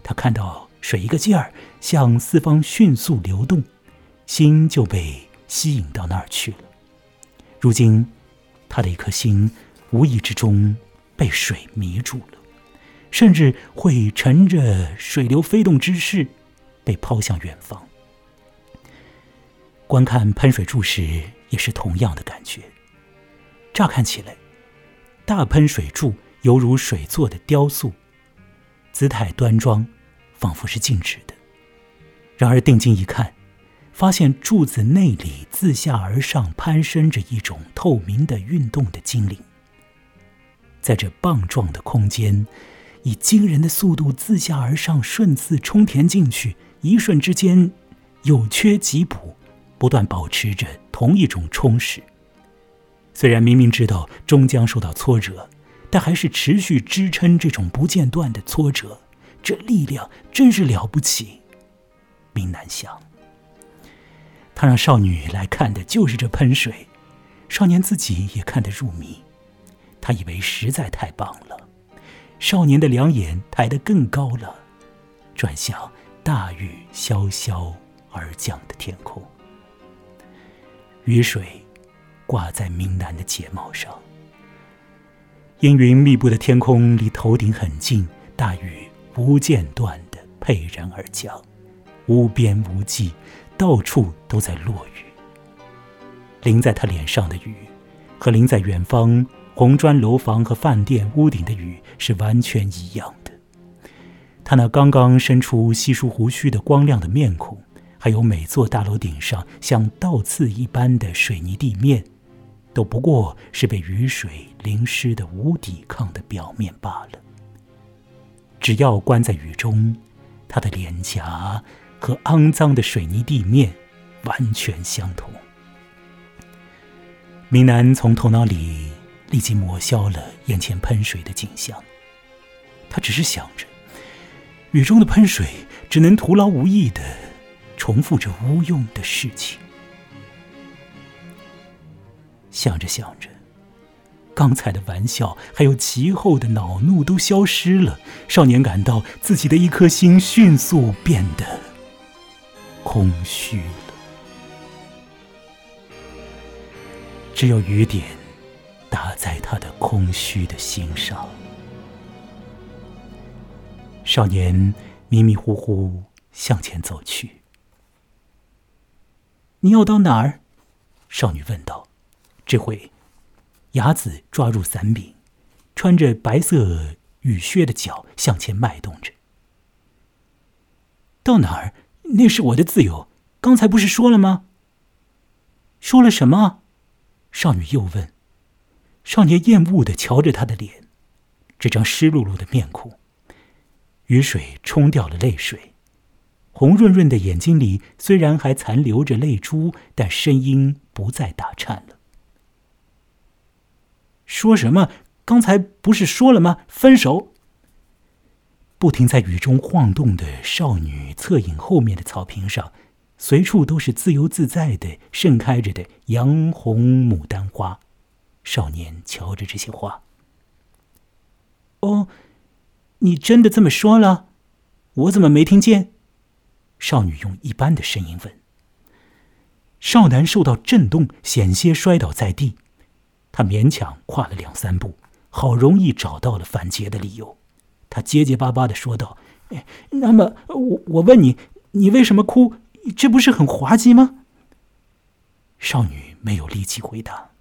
他看到水一个劲儿向四方迅速流动，心就被吸引到那儿去了。如今，他的一颗心无意之中被水迷住了，甚至会乘着水流飞动之势被抛向远方。观看喷水柱时。也是同样的感觉。乍看起来，大喷水柱犹如水做的雕塑，姿态端庄，仿佛是静止的。然而定睛一看，发现柱子内里自下而上攀升着一种透明的运动的精灵，在这棒状的空间，以惊人的速度自下而上顺次冲填进去，一瞬之间有缺即补。不断保持着同一种充实。虽然明明知道终将受到挫折，但还是持续支撑这种不间断的挫折。这力量真是了不起。明南想，他让少女来看的就是这喷水，少年自己也看得入迷。他以为实在太棒了。少年的两眼抬得更高了，转向大雨潇潇而降的天空。雨水挂在明南的睫毛上，阴云密布的天空离头顶很近，大雨不间断的沛然而降，无边无际，到处都在落雨。淋在他脸上的雨，和淋在远方红砖楼房和饭店屋顶的雨是完全一样的。他那刚刚伸出稀疏胡须的光亮的面孔。还有每座大楼顶上像倒刺一般的水泥地面，都不过是被雨水淋湿的无抵抗的表面罢了。只要关在雨中，他的脸颊和肮脏的水泥地面完全相同。明南从头脑里立即抹消了眼前喷水的景象，他只是想着，雨中的喷水只能徒劳无益的。重复着无用的事情，想着想着，刚才的玩笑还有其后的恼怒都消失了。少年感到自己的一颗心迅速变得空虚了，只有雨点打在他的空虚的心上。少年迷迷糊糊向前走去。你要到哪儿？少女问道。这回，雅子抓住伞柄，穿着白色雨靴的脚向前迈动着。到哪儿？那是我的自由。刚才不是说了吗？说了什么？少女又问。少年厌恶的瞧着她的脸，这张湿漉漉的面孔，雨水冲掉了泪水。红润润的眼睛里虽然还残留着泪珠，但声音不再打颤了。说什么？刚才不是说了吗？分手。不停在雨中晃动的少女侧影后面的草坪上，随处都是自由自在的盛开着的洋红牡丹花。少年瞧着这些花。哦，你真的这么说了？我怎么没听见？少女用一般的声音问：“少男受到震动，险些摔倒在地。他勉强跨了两三步，好容易找到了反劫的理由。他结结巴巴的说道：“，那么我我问你，你为什么哭？这不是很滑稽吗？”少女没有力气回答。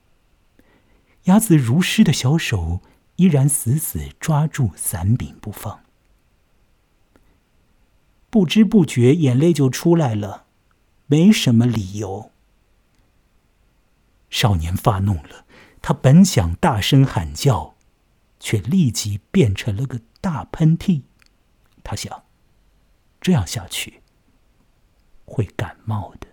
鸭子如诗的小手依然死死抓住伞柄不放，不知不觉眼泪就出来了，没什么理由。少年发怒了，他本想大声喊叫，却立即变成了个大喷嚏。他想，这样下去会感冒的。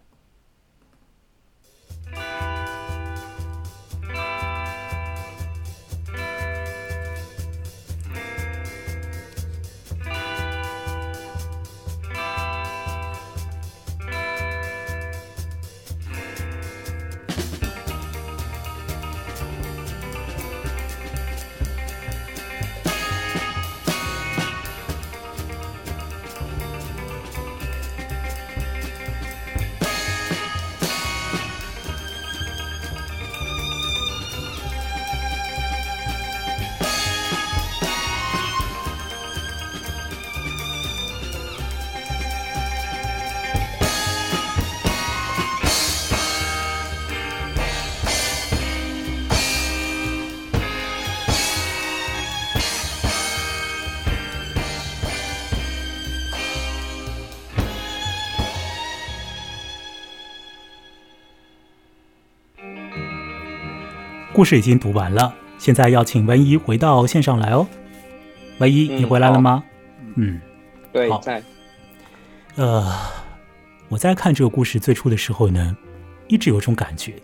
故事已经读完了，现在要请文一回到线上来哦。文一，你回来了吗？嗯，对，在。呃，我在看这个故事最初的时候呢，一直有种感觉，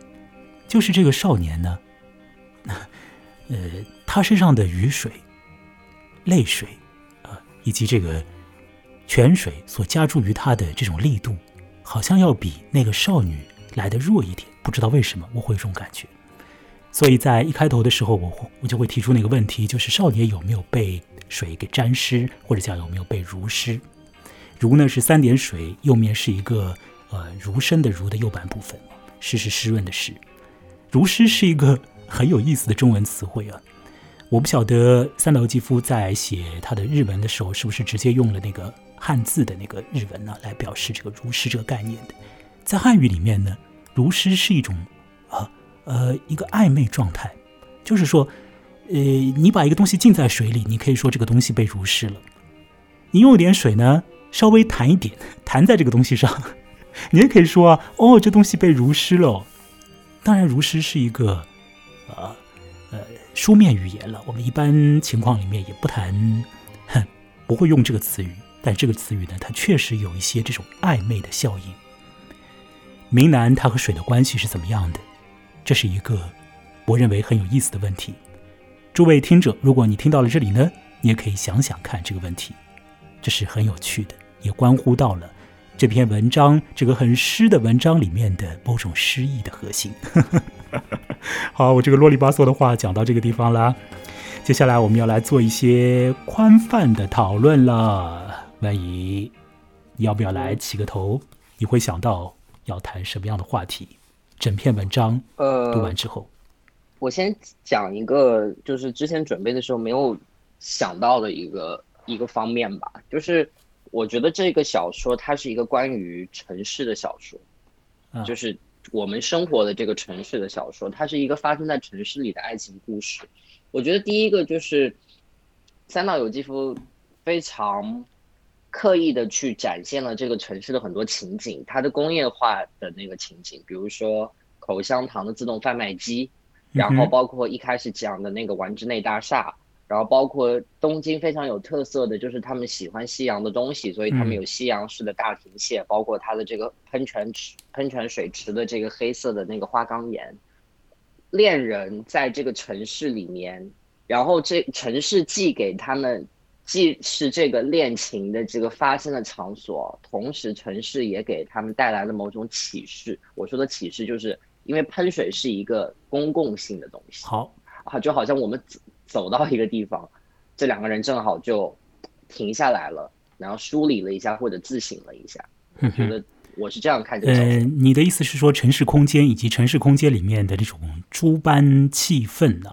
就是这个少年呢，呃，他身上的雨水、泪水啊，以及这个泉水所加注于他的这种力度，好像要比那个少女来的弱一点。不知道为什么，我会有这种感觉。所以在一开头的时候，我我就会提出那个问题，就是少年有没有被水给沾湿，或者讲有没有被濡湿？濡呢是三点水，右面是一个呃如生的如的右半部分，湿是湿润的湿。濡湿是一个很有意思的中文词汇啊，我不晓得三岛由纪夫在写他的日文的时候，是不是直接用了那个汉字的那个日文呢，来表示这个濡湿这个概念的？在汉语里面呢，濡湿是一种啊。呃，一个暧昧状态，就是说，呃，你把一个东西浸在水里，你可以说这个东西被濡湿了。你用一点水呢，稍微弹一点，弹在这个东西上，你也可以说啊，哦，这东西被濡湿了。当然，濡湿是一个，呃，呃，书面语言了。我们一般情况里面也不谈，哼，不会用这个词语。但这个词语呢，它确实有一些这种暧昧的效应。明南它和水的关系是怎么样的？这是一个我认为很有意思的问题，诸位听者，如果你听到了这里呢，你也可以想想看这个问题，这是很有趣的，也关乎到了这篇文章这个很诗的文章里面的某种诗意的核心。好，我这个啰里吧嗦的话讲到这个地方啦，接下来我们要来做一些宽泛的讨论了。万一要不要来起个头？你会想到要谈什么样的话题？整篇文章呃读完之后，我先讲一个，就是之前准备的时候没有想到的一个一个方面吧，就是我觉得这个小说它是一个关于城市的小说，就是我们生活的这个城市的小说，它是一个发生在城市里的爱情故事。我觉得第一个就是三岛由纪夫非常。刻意的去展现了这个城市的很多情景，它的工业化的那个情景，比如说口香糖的自动贩卖机，然后包括一开始讲的那个丸之内大厦，然后包括东京非常有特色的就是他们喜欢西洋的东西，所以他们有西洋式的大庭线，包括它的这个喷泉池、喷泉水池的这个黑色的那个花岗岩，恋人在这个城市里面，然后这城市寄给他们。既是这个恋情的这个发生的场所，同时城市也给他们带来了某种启示。我说的启示，就是因为喷水是一个公共性的东西。好，啊，就好像我们走走到一个地方，这两个人正好就停下来了，然后梳理了一下或者自省了一下。我觉得我是这样看这个。嗯，你的意思是说，城市空间以及城市空间里面的这种诸般气氛呢？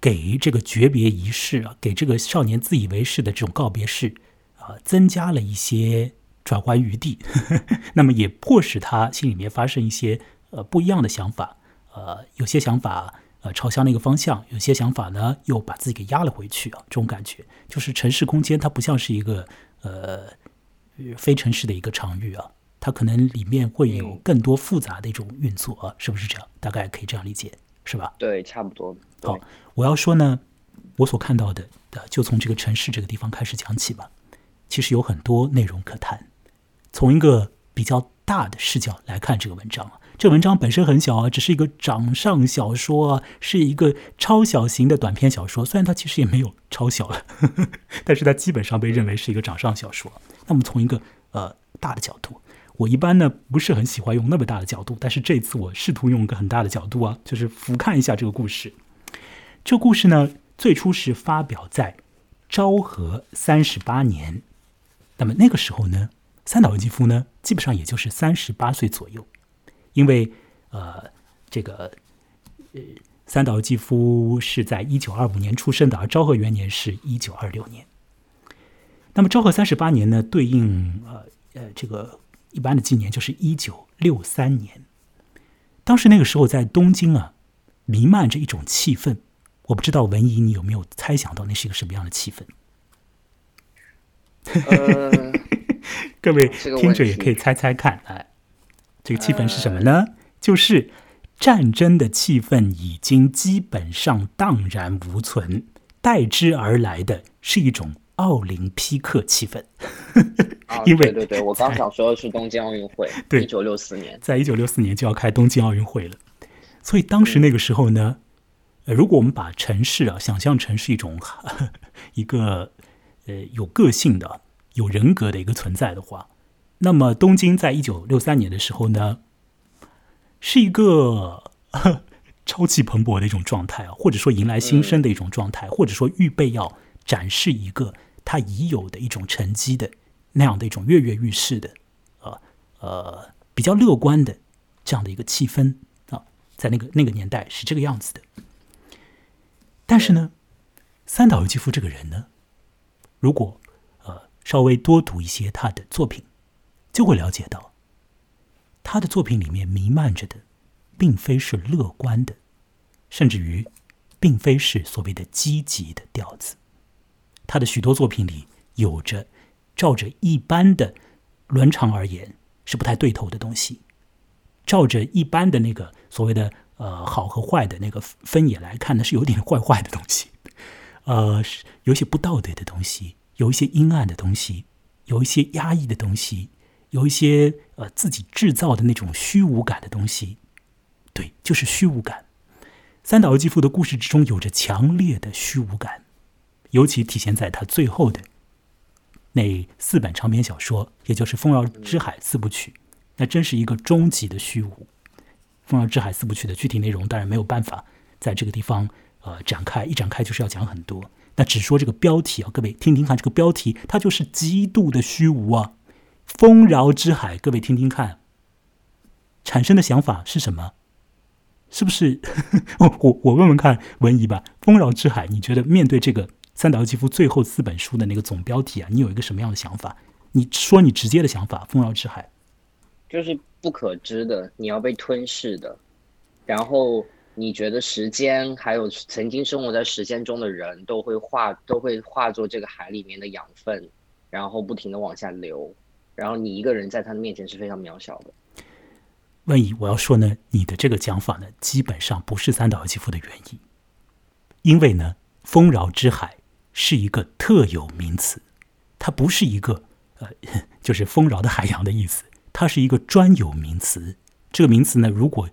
给这个诀别仪式啊，给这个少年自以为是的这种告别式啊，增加了一些转圜余地呵呵。那么也迫使他心里面发生一些呃不一样的想法。呃，有些想法呃朝向那个方向，有些想法呢又把自己给压了回去啊。这种感觉就是城市空间，它不像是一个呃非城市的一个场域啊，它可能里面会有更多复杂的一种运作啊，是不是这样？大概可以这样理解，是吧？对，差不多。好，我要说呢，我所看到的，就从这个城市这个地方开始讲起吧。其实有很多内容可谈，从一个比较大的视角来看这个文章啊。这文章本身很小啊，只是一个掌上小说啊，是一个超小型的短篇小说。虽然它其实也没有超小了，但是它基本上被认为是一个掌上小说。那么从一个呃大的角度，我一般呢不是很喜欢用那么大的角度，但是这次我试图用一个很大的角度啊，就是俯瞰一下这个故事。这故事呢，最初是发表在昭和三十八年。那么那个时候呢，三岛由纪夫呢，基本上也就是三十八岁左右。因为，呃，这个，呃，三岛由纪夫是在一九二五年出生的，而昭和元年是一九二六年。那么昭和三十八年呢，对应呃呃这个一般的纪年就是一九六三年。当时那个时候在东京啊，弥漫着一种气氛，我不知道文怡你有没有猜想到那是一个什么样的气氛？各位听者也可以猜猜看，哎。这个气氛是什么呢？就是战争的气氛已经基本上荡然无存，代之而来的是一种奥林匹克气氛。因为对对对，我刚想说的是东京奥运会，对，一九六四年，在一九六四年就要开东京奥运会了。所以当时那个时候呢，呃，如果我们把城市啊想象成是一种 一个呃有个性的、有人格的一个存在的话。那么，东京在一九六三年的时候呢，是一个 朝气蓬勃的一种状态啊，或者说迎来新生的一种状态，或者说预备要展示一个他已有的一种成绩的那样的一种跃跃欲试的，呃呃，比较乐观的这样的一个气氛啊，在那个那个年代是这个样子的。但是呢，三岛由纪夫这个人呢，如果呃稍微多读一些他的作品。就会了解到，他的作品里面弥漫着的，并非是乐观的，甚至于，并非是所谓的积极的调子。他的许多作品里有着，照着一般的伦常而言是不太对头的东西，照着一般的那个所谓的呃好和坏的那个分野来看呢，是有点坏坏的东西，呃，有些不道德的东西，有一些阴暗的东西，有一些压抑的东西。有一些呃自己制造的那种虚无感的东西，对，就是虚无感。三岛由纪夫的故事之中有着强烈的虚无感，尤其体现在他最后的那四本长篇小说，也就是《丰饶之海》四部曲，那真是一个终极的虚无。《丰饶之海》四部曲的具体内容当然没有办法在这个地方呃展开，一展开就是要讲很多。那只说这个标题啊，各位听听看，这个标题它就是极度的虚无啊。丰饶之海，各位听听看，产生的想法是什么？是不是？我我问问看文怡吧。丰饶之海，你觉得面对这个三岛由纪夫最后四本书的那个总标题啊，你有一个什么样的想法？你说你直接的想法。丰饶之海就是不可知的，你要被吞噬的。然后你觉得时间还有曾经生活在时间中的人都会化都会化作这个海里面的养分，然后不停的往下流。然后你一个人在他的面前是非常渺小的。万一我要说呢，你的这个讲法呢，基本上不是三岛由纪夫的原意，因为呢，丰饶之海是一个特有名词，它不是一个呃，就是丰饶的海洋的意思，它是一个专有名词。这个名词呢，如果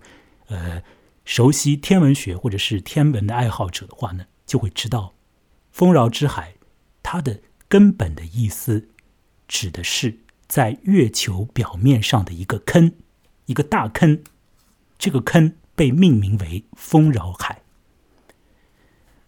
呃熟悉天文学或者是天文的爱好者的话呢，就会知道，丰饶之海它的根本的意思指的是。在月球表面上的一个坑，一个大坑，这个坑被命名为丰饶海。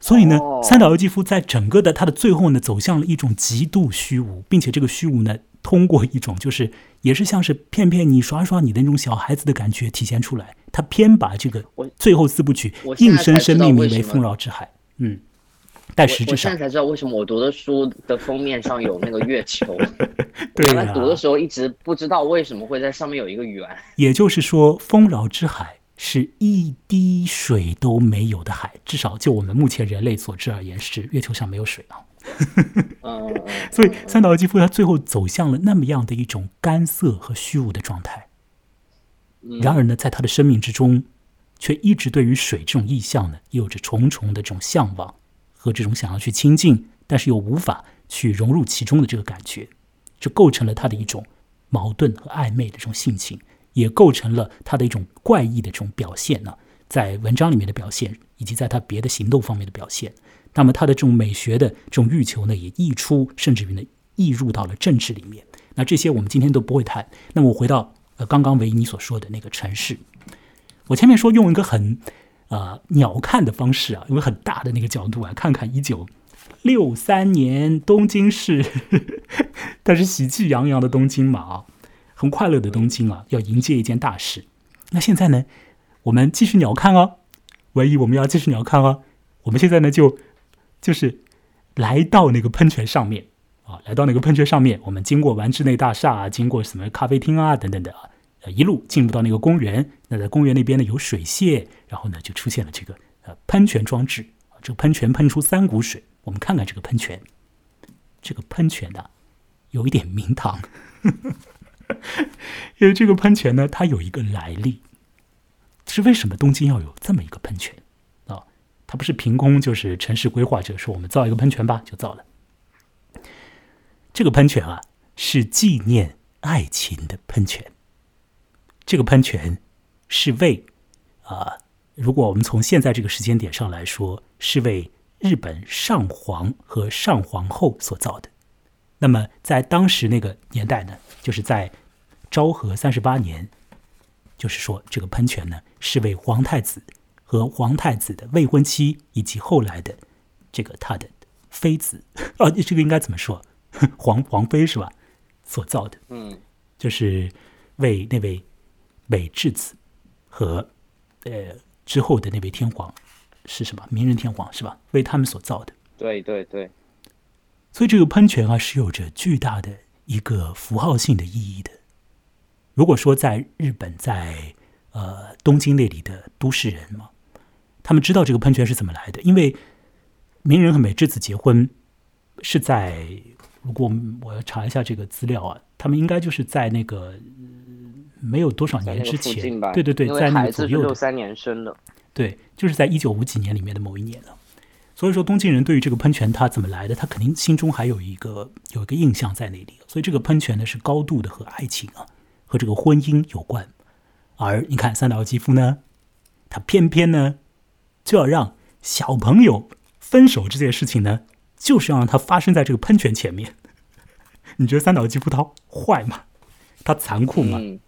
所以呢，三岛由纪夫在整个的他的最后呢，走向了一种极度虚无，并且这个虚无呢，通过一种就是也是像是骗骗你、耍耍你的那种小孩子的感觉体现出来。他偏把这个最后四部曲硬生生命名为丰饶之海。嗯，但实质上我现在，才知道为什么我读的书的封面上有那个月球。对呀、读的时候一直不知道为什么会在上面有一个圆。也就是说，丰饶之海是一滴水都没有的海，至少就我们目前人类所知而言，是月球上没有水啊。所以三岛由纪夫他最后走向了那么样的一种干涩和虚无的状态。嗯然而呢，在他的生命之中，却一直对于水这种意象呢，有着重重的这种向往和这种想要去亲近，但是又无法去融入其中的这个感觉，就构成了他的一种矛盾和暧昧的这种性情，也构成了他的一种怪异的这种表现呢，在文章里面的表现，以及在他别的行动方面的表现。那么他的这种美学的这种欲求呢，也溢出，甚至于呢溢入到了政治里面。那这些我们今天都不会谈。那么我回到呃刚刚维尼所说的那个城市，我前面说用一个很呃鸟瞰的方式啊，用个很大的那个角度啊，看看一九六三年东京市，但是喜气洋洋的东京嘛啊，很快乐的东京啊，要迎接一件大事。那现在呢，我们继续鸟瞰哦，唯一我们要继续鸟瞰哦。我们现在呢就就是来到那个喷泉上面啊，来到那个喷泉上面，我们经过丸之内大厦啊，经过什么咖啡厅啊等等的啊，呃，一路进入到那个公园。那在公园那边呢有水榭，然后呢就出现了这个呃喷泉装置，这个喷泉喷出三股水。我们看看这个喷泉，这个喷泉呢、有一点名堂，因为这个喷泉呢它有一个来历，是为什么东京要有这么一个喷泉啊？它不是凭空就是城市规划者说我们造一个喷泉吧就造了。这个喷泉啊，是纪念爱情的喷泉。这个喷泉是为啊、如果我们从现在这个时间点上来说，是为日本上皇和上皇后所造的。那么在当时那个年代呢，就是在昭和三十八年，就是说这个喷泉呢是为皇太子和皇太子的未婚妻以及后来的这个他的妃子啊，这个应该怎么说？皇皇妃是吧？所造的，嗯就是为那位美智子和呃之后的那位天皇是什么？明仁天皇是吧？为他们所造的。对对对，所以这个喷泉啊是有着巨大的一个符号性的意义的。如果说在日本，在呃东京那里的都市人嘛，他们知道这个喷泉是怎么来的，因为鸣人和美智子结婚是在，如果我要查一下这个资料啊，他们应该就是在那个、呃没有多少年之前对对对，在那个左右六三年生的，对，就是在一九五几年里面的某一年了。所以说，东京人对于这个喷泉它怎么来的，他肯定心中还有一个有一个印象在那里。所以这个喷泉呢，是高度的和爱情啊，和这个婚姻有关。而你看三岛由纪夫呢，他偏偏呢就要让小朋友分手这件事情呢，就是要让它发生在这个喷泉前面。你觉得三岛由纪夫他坏吗？他残酷吗？嗯，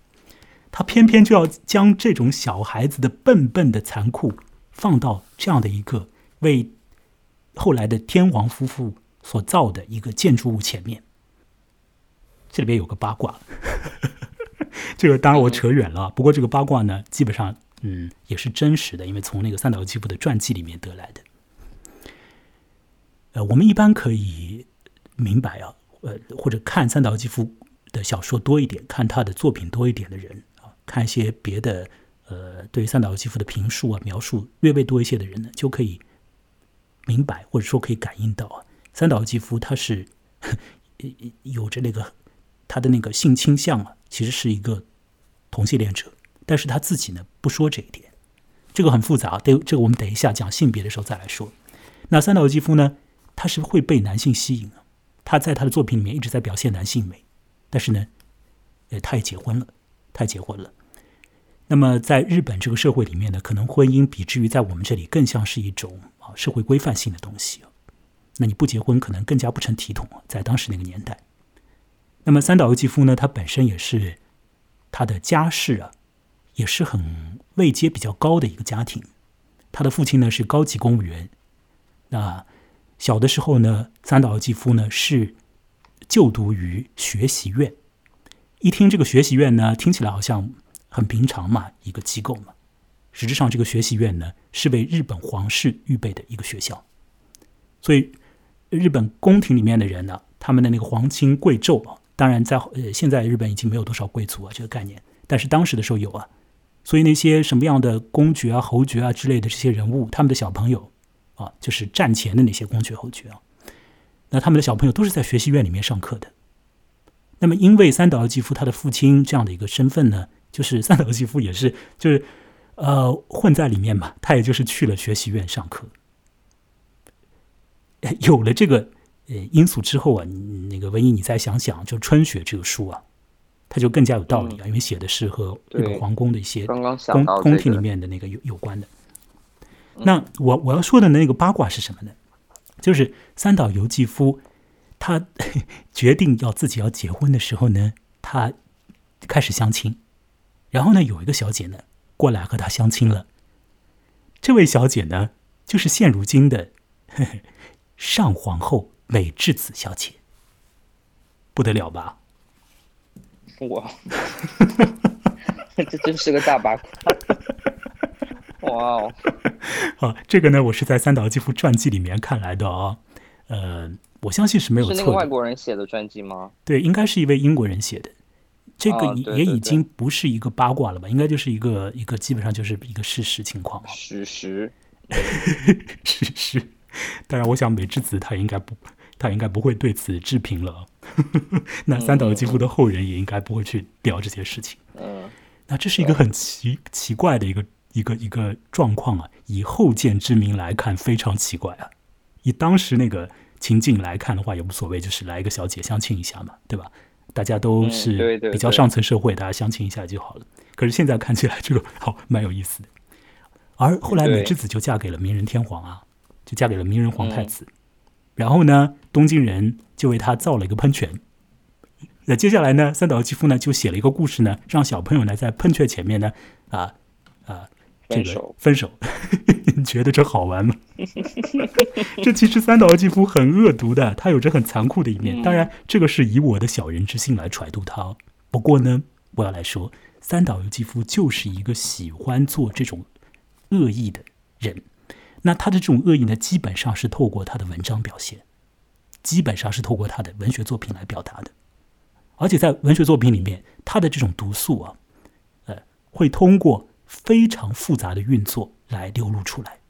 他偏偏就要将这种小孩子的笨笨的残酷放到这样的一个为后来的天皇夫妇所造的一个建筑物前面。这里边有个八卦，这个当然我扯远了。不过这个八卦呢，基本上嗯也是真实的，因为从那个三岛由纪夫的传记里面得来的。呃，我们一般可以明白啊，呃，或者看三岛由纪夫的小说多一点，看他的作品多一点的人啊，看一些别的呃，对于三岛由纪夫的评述啊、描述略微多一些的人呢，就可以明白或者说可以感应到啊，三岛由纪夫他是 有着那个他的那个性倾向啊，其实是一个同性恋者，但是他自己呢不说这一点，这个很复杂，等这个我们等一下讲性别的时候再来说。那三岛由纪夫呢，他是会被男性吸引啊，他在他的作品里面一直在表现男性美，但是呢，呃，他也结婚了，他也结婚了。那么在日本这个社会里面呢，可能婚姻比之于在我们这里更像是一种社会规范性的东西。那你不结婚，可能更加不成体统，在当时那个年代。那么三岛由纪夫呢，他本身也是他的家世啊，也是很位阶比较高的一个家庭。他的父亲呢是高级公务员，那小的时候呢，三岛由纪夫呢是就读于学习院。一听这个学习院呢，听起来好像很平常嘛，一个机构嘛。实质上，这个学习院呢是为日本皇室预备的一个学校。所以日本宫廷里面的人呢，他们的那个皇亲贵胄啊，当然在呃现在日本已经没有多少贵族啊这个概念，但是当时的时候有啊。所以那些什么样的公爵啊、侯爵啊之类的这些人物，他们的小朋友啊，就是战前的那些公爵、侯爵啊，那他们的小朋友都是在学习院里面上课的。那么，因为三岛由纪夫他的父亲这样的一个身份呢，就是三岛由纪夫也是就是呃混在里面嘛，他也就是去了学习院上课。有了这个呃因素之后啊，那个文艺你再想想，就《春雪》这个书啊，它就更加有道理啊，因为写的是和日本皇宫的一些刚刚宫宫廷里面的那个有有关的。那我我要说的那个八卦是什么呢？就是三岛由纪夫。他 决定要自己要结婚的时候呢，他开始相亲，然后呢，有一个小姐呢过来和他相亲了。这位小姐呢，就是现如今的 上皇后美智子小姐，不得了吧？哇，这真是个大八卦！哇哦，好，这个呢，我是在三岛纪夫传记里面看来的啊，呃。我相信是没有错。是那个外国人写的传记吗？对，应该是一位英国人写的。这个也已经不是一个八卦了吧？应该就是一个一个基本上就是一个事实情况。事实，事实。当然，我想美智子她应该不，她应该不会对此置评了。那三岛由纪夫的后人也应该不会去聊这些事情。嗯。那这是一个很奇奇怪的一个一个一个状况啊！以后见之明来看，非常奇怪啊！以当时那个。情境来看的话也无所谓，就是来一个小姐相亲一下嘛，对吧？大家都是比较上层社会，大家相亲一下就好了。可是现在看起来这个好蛮有意思的。而后来美智子就嫁给了名人天皇啊，就嫁给了名人皇太子。然后呢，东京人就为他造了一个喷泉。那接下来呢，三岛由纪夫呢就写了一个故事呢，让小朋友呢在喷泉前面呢啊啊。这个分手，你觉得这好玩吗？这其实三岛由纪夫很恶毒的，他有着很残酷的一面。当然，这个是以我的小人之心来揣度他。不过呢，我要来说，三岛由纪夫就是一个喜欢做这种恶意的人。那他的这种恶意呢，基本上是透过他的文章表现，基本上是透过他的文学作品来表达的。而且在文学作品里面，他的这种毒素啊，呃，会通过。非常复杂的运作来流露出来。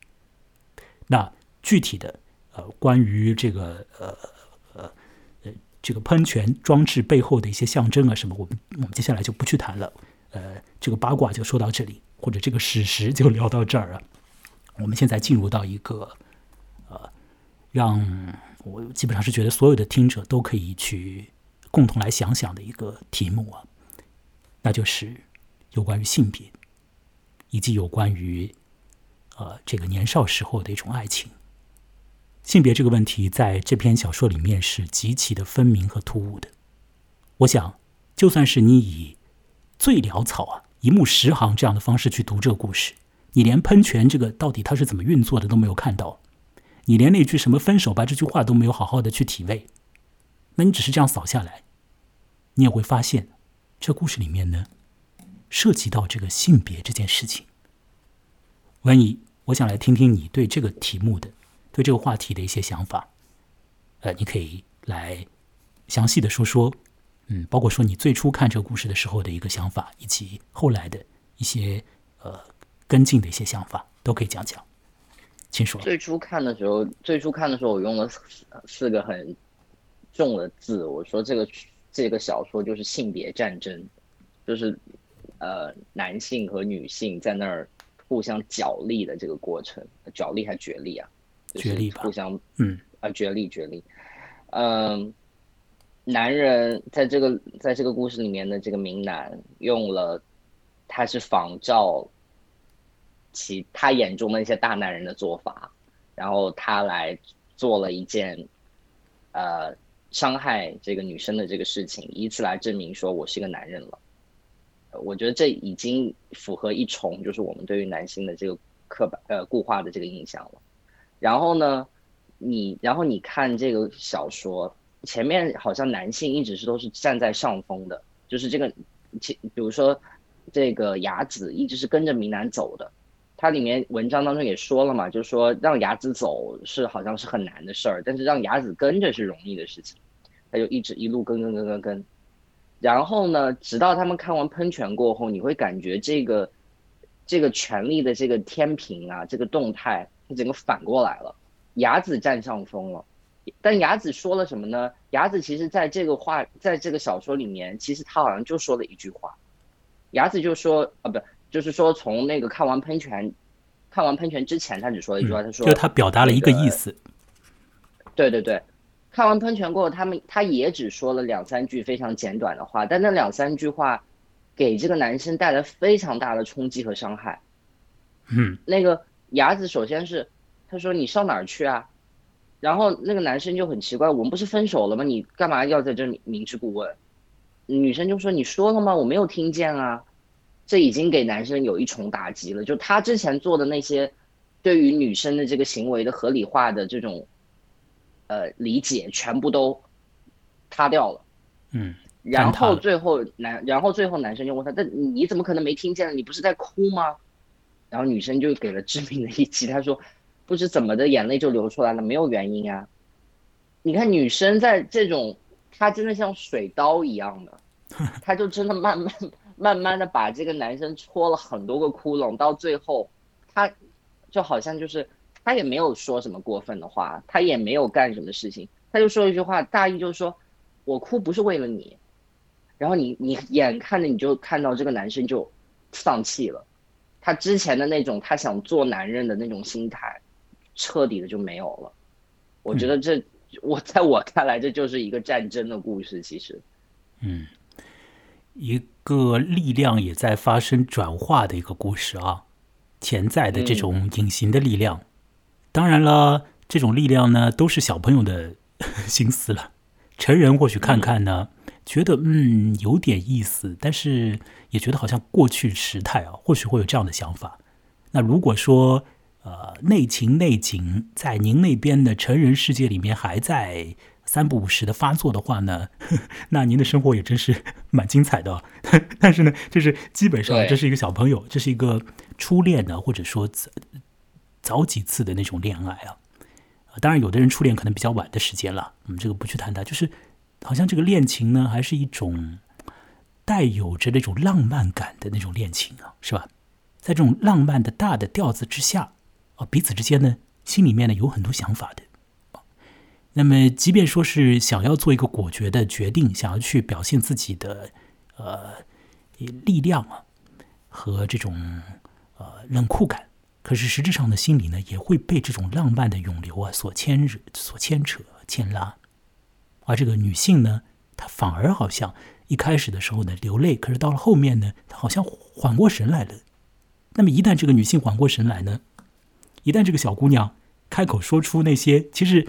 那具体的呃，关于这个呃呃呃这个喷泉装置背后的一些象征啊什么，我们我们接下来就不去谈了。呃，这个八卦就说到这里，或者这个史实就聊到这儿啊。我们现在进入到一个呃，让我基本上是觉得所有的听者都可以去共同来想想的一个题目啊，那就是有关于性别。以及有关于，呃，这个年少时候的一种爱情，性别这个问题，在这篇小说里面是极其的分明和突兀的。我想，就算是你以最潦草啊，一目十行这样的方式去读这个故事，你连喷泉这个到底它是怎么运作的都没有看到，你连那句什么分手吧这句话都没有好好的去体味，那你只是这样扫下来，你也会发现，这故事里面呢。涉及到这个性别这件事情，文怡，我想来听听你对这个题目的、对这个话题的一些想法。呃，你可以来详细的说说，嗯，包括说你最初看这个故事的时候的一个想法，以及后来的一些呃跟进的一些想法，都可以讲讲。请说。最初看的时候，最初看的时候，我用了四个很重的字，我说这个这个小说就是性别战争，就是。呃，男性和女性在那儿互相角力的这个过程，角力还角力啊？角力互相嗯啊，角力角力。嗯，男人在这个在这个故事里面的这个明男用了，他是仿照其他眼中的那些大男人的做法，然后他来做了一件呃伤害这个女生的这个事情，以此来证明说我是一个男人了。我觉得这已经符合一重，就是我们对于男性的这个刻板呃固化的这个印象了。然后呢，你然后你看这个小说前面好像男性一直是都是站在上风的，就是这个，比比如说这个雅子一直是跟着明男走的，它里面文章当中也说了嘛，就是说让雅子走是好像是很难的事儿，但是让雅子跟着是容易的事情。他就一直一路跟跟跟跟跟，然后呢，直到他们看完喷泉过后，你会感觉这个这个权力的这个天平啊，这个动态，它整个反过来了，雅子占上风了。但雅子说了什么呢？雅子其实在这个话，在这个小说里面，其实他好像就说了一句话，雅子就说啊，不，就是说从那个看完喷泉，看完喷泉之前，他只说了一句话，他说，就他表达了一个意思。对对对，看完喷泉过后，他们他也只说了两三句非常简短的话，但那两三句话给这个男生带来非常大的冲击和伤害。嗯，那个牙子首先是他说你上哪儿去啊？然后那个男生就很奇怪，我们不是分手了吗？你干嘛要在这里明知故问？女生就说：“你说了吗？我没有听见啊。”这已经给男生有一重打击了。就他之前做的那些，对于女生的这个行为的合理化的这种，呃，理解全部都塌掉了。嗯。然后最后男，然后最后男生就问他：“但你怎么可能没听见？你不是在哭吗？”然后女生就给了致命的一击，她说。不知怎么的，眼泪就流出来了，没有原因啊。你看女生在这种，她真的像水刀一样的，她就真的慢慢慢慢的把这个男生戳了很多个窟窿，到最后，她就好像就是她也没有说什么过分的话，他也没有干什么事情，他就说一句话，大意就是说，我哭不是为了你，然后你你眼看着你就看到这个男生就丧气了，他之前的那种他想做男人的那种心态。彻底的就没有了，我觉得这我在我看来这就是一个战争的故事。其实，嗯，一个力量也在发生转化的一个故事啊，潜在的这种隐形的力量。当然了，这种力量呢都是小朋友的 心思了，成人或许看看呢，觉得嗯有点意思，但是也觉得好像过去时态啊，或许会有这样的想法。那如果说，呃，内情内景在您那边的成人世界里面还在三不五时的发作的话呢，那您的生活也真是蛮精彩的。但是呢，就是基本上这是一个小朋友，这是一个初恋呢，或者说早几次的那种恋爱啊。当然，有的人初恋可能比较晚的时间了，我们这个不去谈它。就是好像这个恋情呢，还是一种带有着那种浪漫感的那种恋情啊，是吧？在这种浪漫的大的调子之下。啊，彼此之间呢，心里面呢有很多想法的。那么，即便说是想要做一个果决的决定，想要去表现自己的呃力量啊和这种呃冷酷感，可是实质上的心理呢，也会被这种浪漫的涌流啊所牵惹、所牵扯、牵拉。而这个女性呢，她反而好像一开始的时候呢流泪，可是到了后面呢，她好像缓过神来了。那么，一旦这个女性缓过神来呢？一旦这个小姑娘开口说出那些其实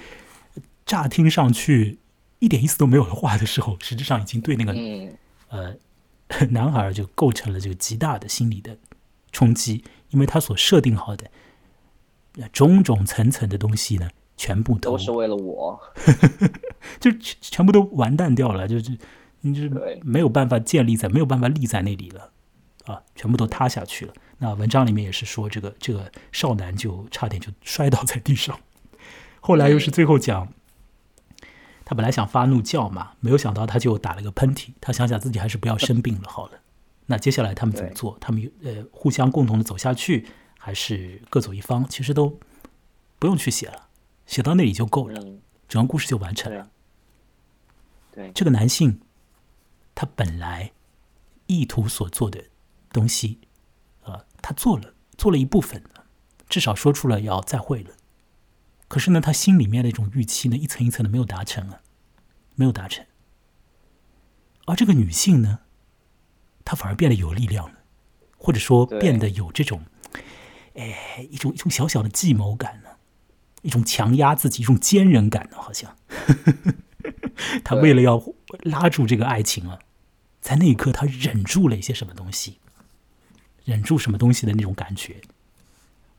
乍听上去一点意思都没有的话的时候，实质上已经对那个呃 男孩就构成了这个极大的心理的冲击，因为他所设定好的种种层层的东西呢，全部都是为了我，就全部都完蛋掉了，就是你就是没有办法建立在没有办法立在那里了啊，全部都塌下去了。那文章里面也是说，这个这个少男就差点就摔倒在地上，后来又是最后讲，他本来想发怒叫嘛，没有想到他就打了个喷嚏，他想想自己还是不要生病了好了。那接下来他们怎么做？他们呃互相共同的走下去，还是各走一方？其实都不用去写了，写到那里就够了，整个故事就完成了。对，这个男性他本来意图所做的东西。他做了，做了一部分，至少说出了要再会了。可是呢，他心里面的一种预期呢，一层一层的没有达成啊，没有达成。而这个女性呢，她反而变得有力量了，或者说变得有这种，哎，一种一种小小的计谋感呢，一种强压自己、一种坚韧感呢，好像。他为了要拉住这个爱情啊，在那一刻，他忍住了一些什么东西。忍住什么东西的那种感觉，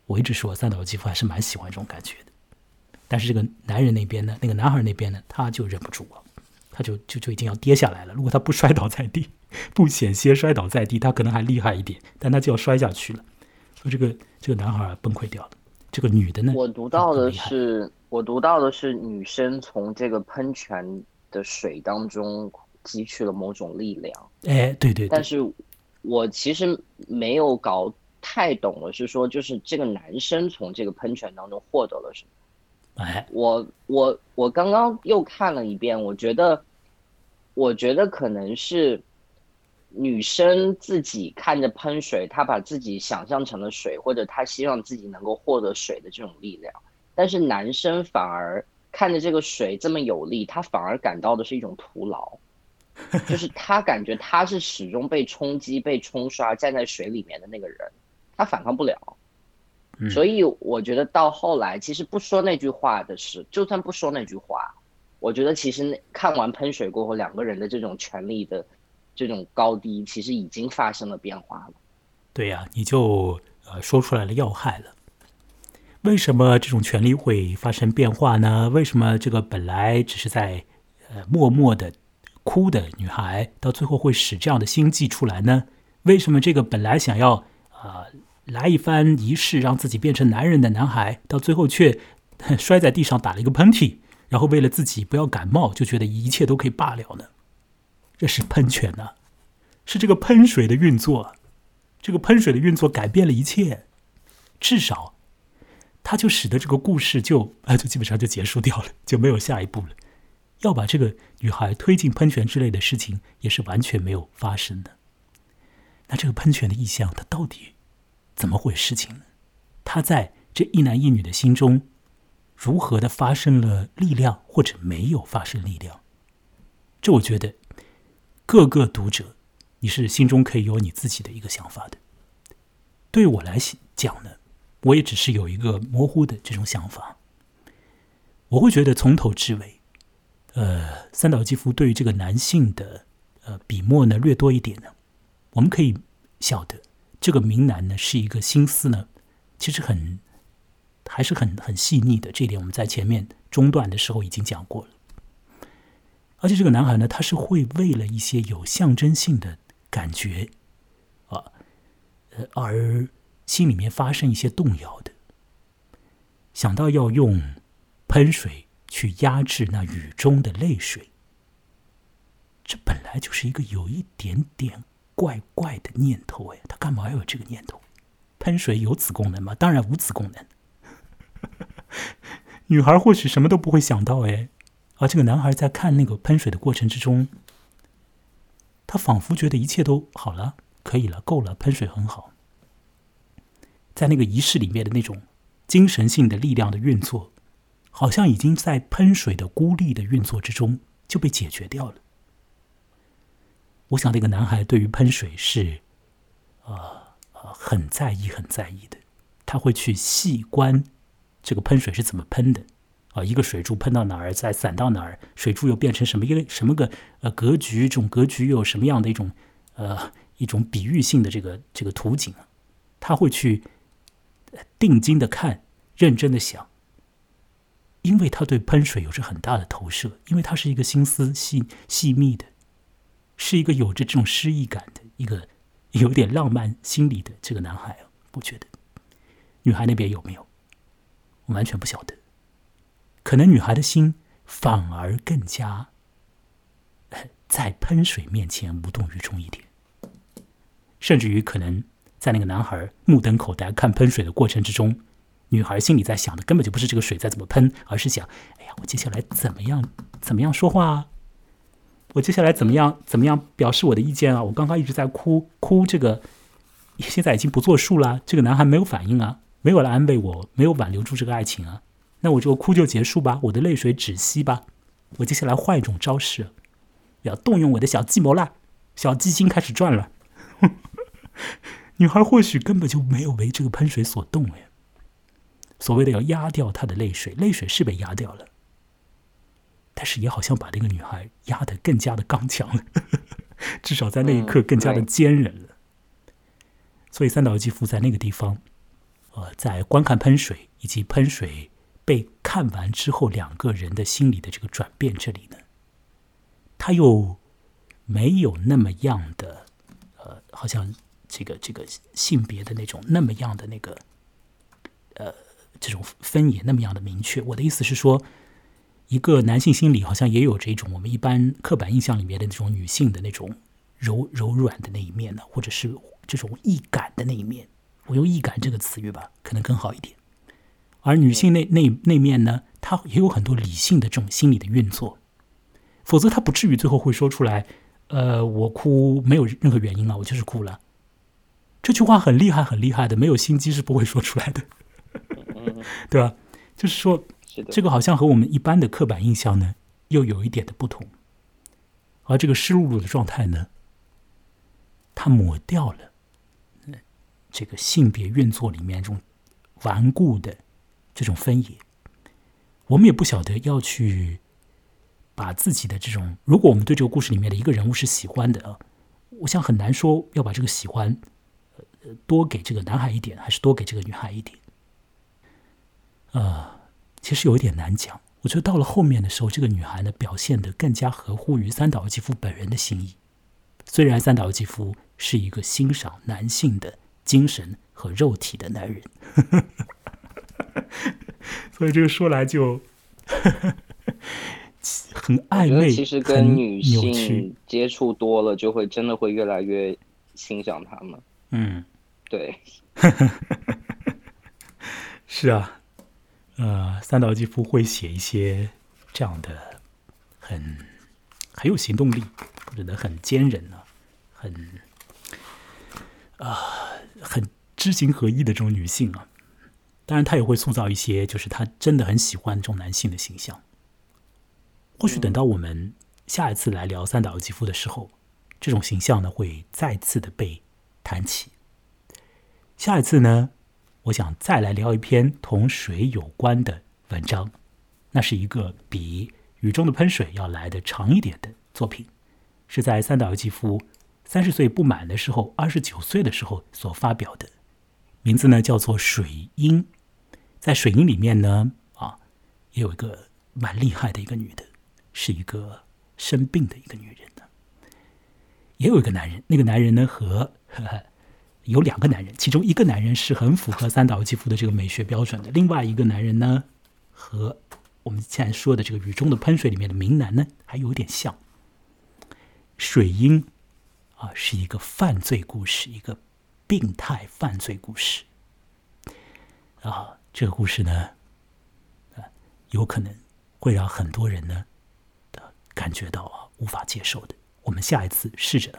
我一直说三岛纪夫还是蛮喜欢这种感觉的。但是这个男人那边呢，那个男孩那边呢，他就忍不住了，他就就就已经要跌下来了。如果他不摔倒在地，不险些摔倒在地，他可能还厉害一点，但他就要摔下去了。说这个这个男孩崩溃掉了，这个女的呢？我读到的是，我读到的是女生从这个喷泉的水当中汲取了某种力量。哎，对对。但是，我其实没有搞太懂的是说，就是这个男生从这个喷泉当中获得了什么？哎，我我我刚刚又看了一遍，我觉得，我觉得可能是。女生自己看着喷水，她把自己想象成了水，或者她希望自己能够获得水的这种力量。但是男生反而看着这个水这么有力，他反而感到的是一种徒劳，就是他感觉他是始终被冲击、被冲刷、站在水里面的那个人，他反抗不了。所以我觉得到后来，其实不说那句话的是，就算不说那句话，我觉得其实那看完喷水过后，两个人的这种权利的。这种高低其实已经发生了变化了。对呀，你就呃说出来了要害了。为什么这种权利会发生变化呢？为什么这个本来只是在呃默默的哭的女孩，到最后会使这样的心计出来呢？为什么这个本来想要啊来一番仪式让自己变成男人的男孩，到最后却 摔在地上打了一个喷嚏，然后为了自己不要感冒，就觉得一切都可以罢了呢？这是喷泉呢，是这个喷水的运作，这个喷水的运作改变了一切，至少，它就使得这个故事就啊，就基本上就结束掉了，就没有下一步了。要把这个女孩推进喷泉之类的事情，也是完全没有发生的。那这个喷泉的意象，它到底怎么回事情呢？他在这一男一女的心中，如何的发生了力量，或者没有发生力量？这我觉得。各个读者，你是心中可以有你自己的一个想法的。对我来讲呢，我也只是有一个模糊的这种想法。我会觉得从头至尾，呃，三岛纪夫对于这个男性的呃笔墨呢略多一点呢，我们可以晓得这个明男呢是一个心思呢，其实很还是很很细腻的。这一点我们在前面中段的时候已经讲过了。而且这个男孩呢，他是会为了一些有象征性的感觉，啊，呃，而心里面发生一些动摇的，想到要用喷水去压制那雨中的泪水，这本来就是一个有一点点怪怪的念头哎，他干嘛要有这个念头？喷水有此功能吗？当然无此功能。女孩或许什么都不会想到哎。而这个男孩在看那个喷水的过程之中，他仿佛觉得一切都好了，可以了，够了，喷水很好。在那个仪式里面的那种精神性的力量的运作，好像已经在喷水的孤立的运作之中就被解决掉了。我想那个男孩对于喷水是，呃呃，很在意、很在意的，他会去细观这个喷水是怎么喷的。啊，一个水柱喷到哪儿，再散到哪儿，水柱又变成什么一个什么个呃格局？这种格局又有什么样的一种呃一种比喻性的这个这个图景？他会去定睛的看，认真的想，因为他对喷水有着很大的投射，因为他是一个心思细细密的，是一个有着这种诗意感的一个 有点浪漫心理的这个男孩啊，不觉得？女孩那边有没有？我完全不晓得。可能女孩的心反而更加 在喷水面前无动于衷一点，甚至于可能在那个男孩目瞪口呆看喷水的过程之中，女孩心里在想的根本就不是这个水在怎么喷，而是想：哎呀，我接下来怎么样怎么样说话啊？我接下来怎么样怎么样表示我的意见啊？我刚刚一直在哭哭，这个现在已经不作数了。这个男孩没有反应啊，没有来安慰我，没有挽留住这个爱情啊。那我就哭就结束吧，我的泪水止息吧。我接下来换一种招式，要动用我的小计谋了，小鸡心开始转了。女孩或许根本就没有为这个喷水所动哎。所谓的要压掉她的泪水，泪水是被压掉了，但是也好像把那个女孩压得更加的刚强了，至少在那一刻更加的坚韧了。所以三岛由纪夫在那个地方，呃，在观看喷水以及喷水。被看完之后，两个人的心理的这个转变，这里呢，他又没有那么样的，呃，好像这个这个性别的那种那么样的那个呃这种分野那么样的明确。我的意思是说，一个男性心理好像也有这种我们一般刻板印象里面的那种女性的那种柔柔软的那一面呢，或者是这种易感的那一面。我用“易感”这个词语吧，可能更好一点。而女性那那那面呢，她也有很多理性的这种心理的运作，否则她不至于最后会说出来。呃，我哭没有任何原因啊，我就是哭了。这句话很厉害，很厉害的，没有心机是不会说出来的，对吧？就是说，这个好像和我们一般的刻板印象呢，又有一点的不同。而这个湿漉漉的状态呢，它抹掉了这个性别运作里面这种顽固的这种分野。我们也不晓得要去。把自己的这种，如果我们对这个故事里面的一个人物是喜欢的，我想很难说要把这个喜欢，多给这个男孩一点，还是多给这个女孩一点，呃，其实有一点难讲。我觉得到了后面的时候，这个女孩呢表现的更加合乎于三岛由纪夫本人的心意。虽然三岛由纪夫是一个欣赏男性的精神和肉体的男人，所以这个说来就。很暧昧，其实跟女性接触多了，就会真的会越来越欣赏他们。嗯，对，是啊，呃，三岛纪夫会写一些这样的很很有行动力，或者很坚韧啊，很啊很知行合一的这种女性啊。当然，他也会塑造一些就是他真的很喜欢这种男性的形象。或许等到我们下一次来聊三岛由纪夫的时候，这种形象呢会再次的被谈起。下一次呢，我想再来聊一篇同水有关的文章，那是一个比《雨中的喷水》要来的长一点的作品，是在三岛由纪夫三十岁不满的时候，二十九岁的时候所发表的，名字呢叫做《水音》。在《水音》里面呢，啊，也有一个蛮厉害的一个女的。是一个生病的一个女人呢，也有一个男人。那个男人呢，和呵 呵有两个男人，其中一个男人是很符合三岛由纪夫的这个美学标准的，另外一个男人呢，和我们现在说的这个《雨中的喷水》里面的明男呢，还有点像。水英啊，是一个犯罪故事，一个病态犯罪故事啊。这个故事呢，啊，有可能会让很多人呢。感觉到啊无法接受的，我们下一次试着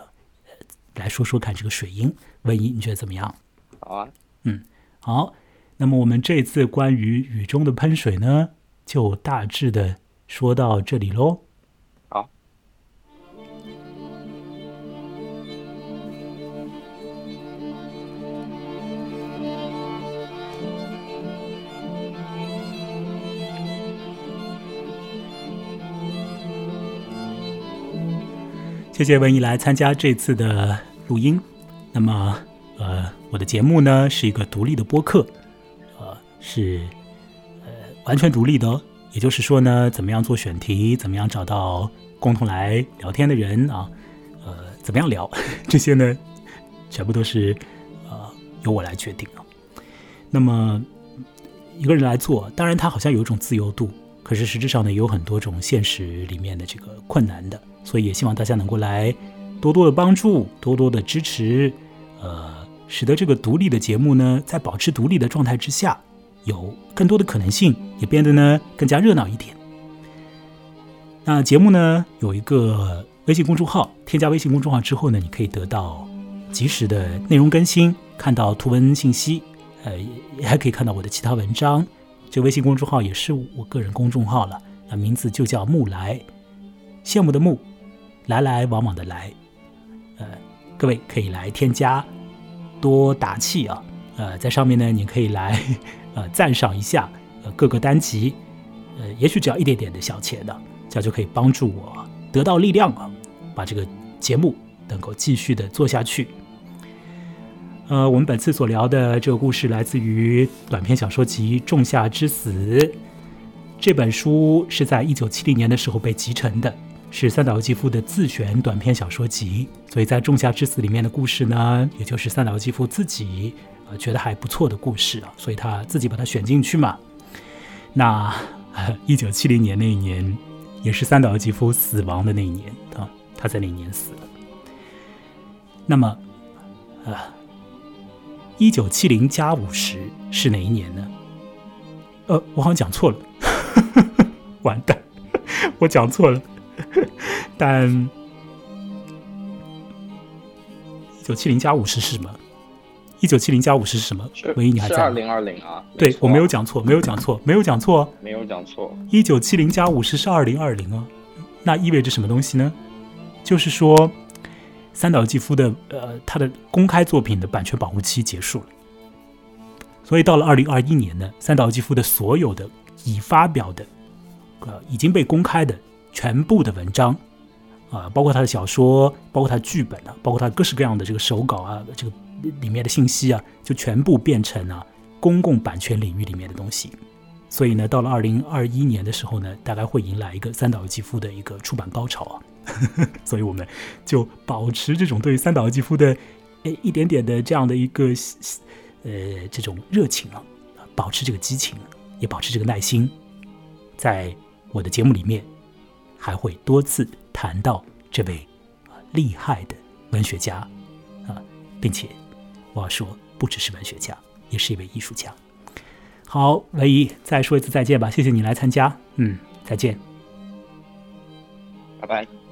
呃来说说看这个水银文艺，你觉得怎么样？好啊，嗯，好。那么我们这次关于雨中的喷水呢，就大致的说到这里喽。谢谢文怡来参加这次的录音。那么，呃，我的节目呢是一个独立的播客，呃，是呃完全独立的。也就是说呢，怎么样做选题，怎么样找到共同来聊天的人啊，呃，怎么样聊，这些呢，全部都是呃由我来决定啊。那么一个人来做，当然他好像有一种自由度，可是实质上呢，有很多种现实里面的这个困难的。所以也希望大家能够来多多的帮助，多多的支持，呃，使得这个独立的节目呢，在保持独立的状态之下，有更多的可能性，也变得呢更加热闹一点。那节目呢有一个微信公众号，添加微信公众号之后呢，你可以得到及时的内容更新，看到图文信息，呃，也还可以看到我的其他文章。这微信公众号也是我个人公众号了，那名字就叫木来，羡慕的慕。来来往往的来，呃，各位可以来添加，多打气啊！呃，在上面呢，你可以来 呃赞赏一下呃各个单集，呃，也许只要一点点的小钱的，这样就可以帮助我得到力量啊，把这个节目能够继续的做下去。呃，我们本次所聊的这个故事来自于短篇小说集《仲夏之死》，这本书是在一九七零年的时候被集成的。是三岛由纪夫的自选短篇小说集，所以在《仲夏之死》里面的故事呢，也就是三岛由纪夫自己呃觉得还不错的故事啊，所以他自己把它选进去嘛。那一九七零年那一年，也是三岛由纪夫死亡的那一年啊，他在那一年死了。那么，呃，一九七零加五十是哪一年呢？呃，我好像讲错了，完蛋，我讲错了。但一九七零加五十是什么？一九七零加五十是什么？唯一你还在？二零二零啊？对我没有讲错，没有讲错，没有讲错，没有讲错。一九七零加五十是二零二零啊，那意味着什么东西呢？就是说，三岛纪夫的呃他的公开作品的版权保护期结束了，所以到了二零二一年呢，三岛纪夫的所有的已发表的呃已经被公开的。全部的文章，啊，包括他的小说，包括他剧本啊，包括他各式各样的这个手稿啊，这个里面的信息啊，就全部变成了公共版权领域里面的东西。所以呢，到了二零二一年的时候呢，大概会迎来一个三岛由纪夫的一个出版高潮啊。所以我们就保持这种对三岛由纪夫的诶一点点的这样的一个呃这种热情啊，保持这个激情，也保持这个耐心，在我的节目里面。还会多次谈到这位厉害的文学家啊，并且我要说，不只是文学家，也是一位艺术家。好，唯一再说一次再见吧，谢谢你来参加，嗯，再见，拜拜。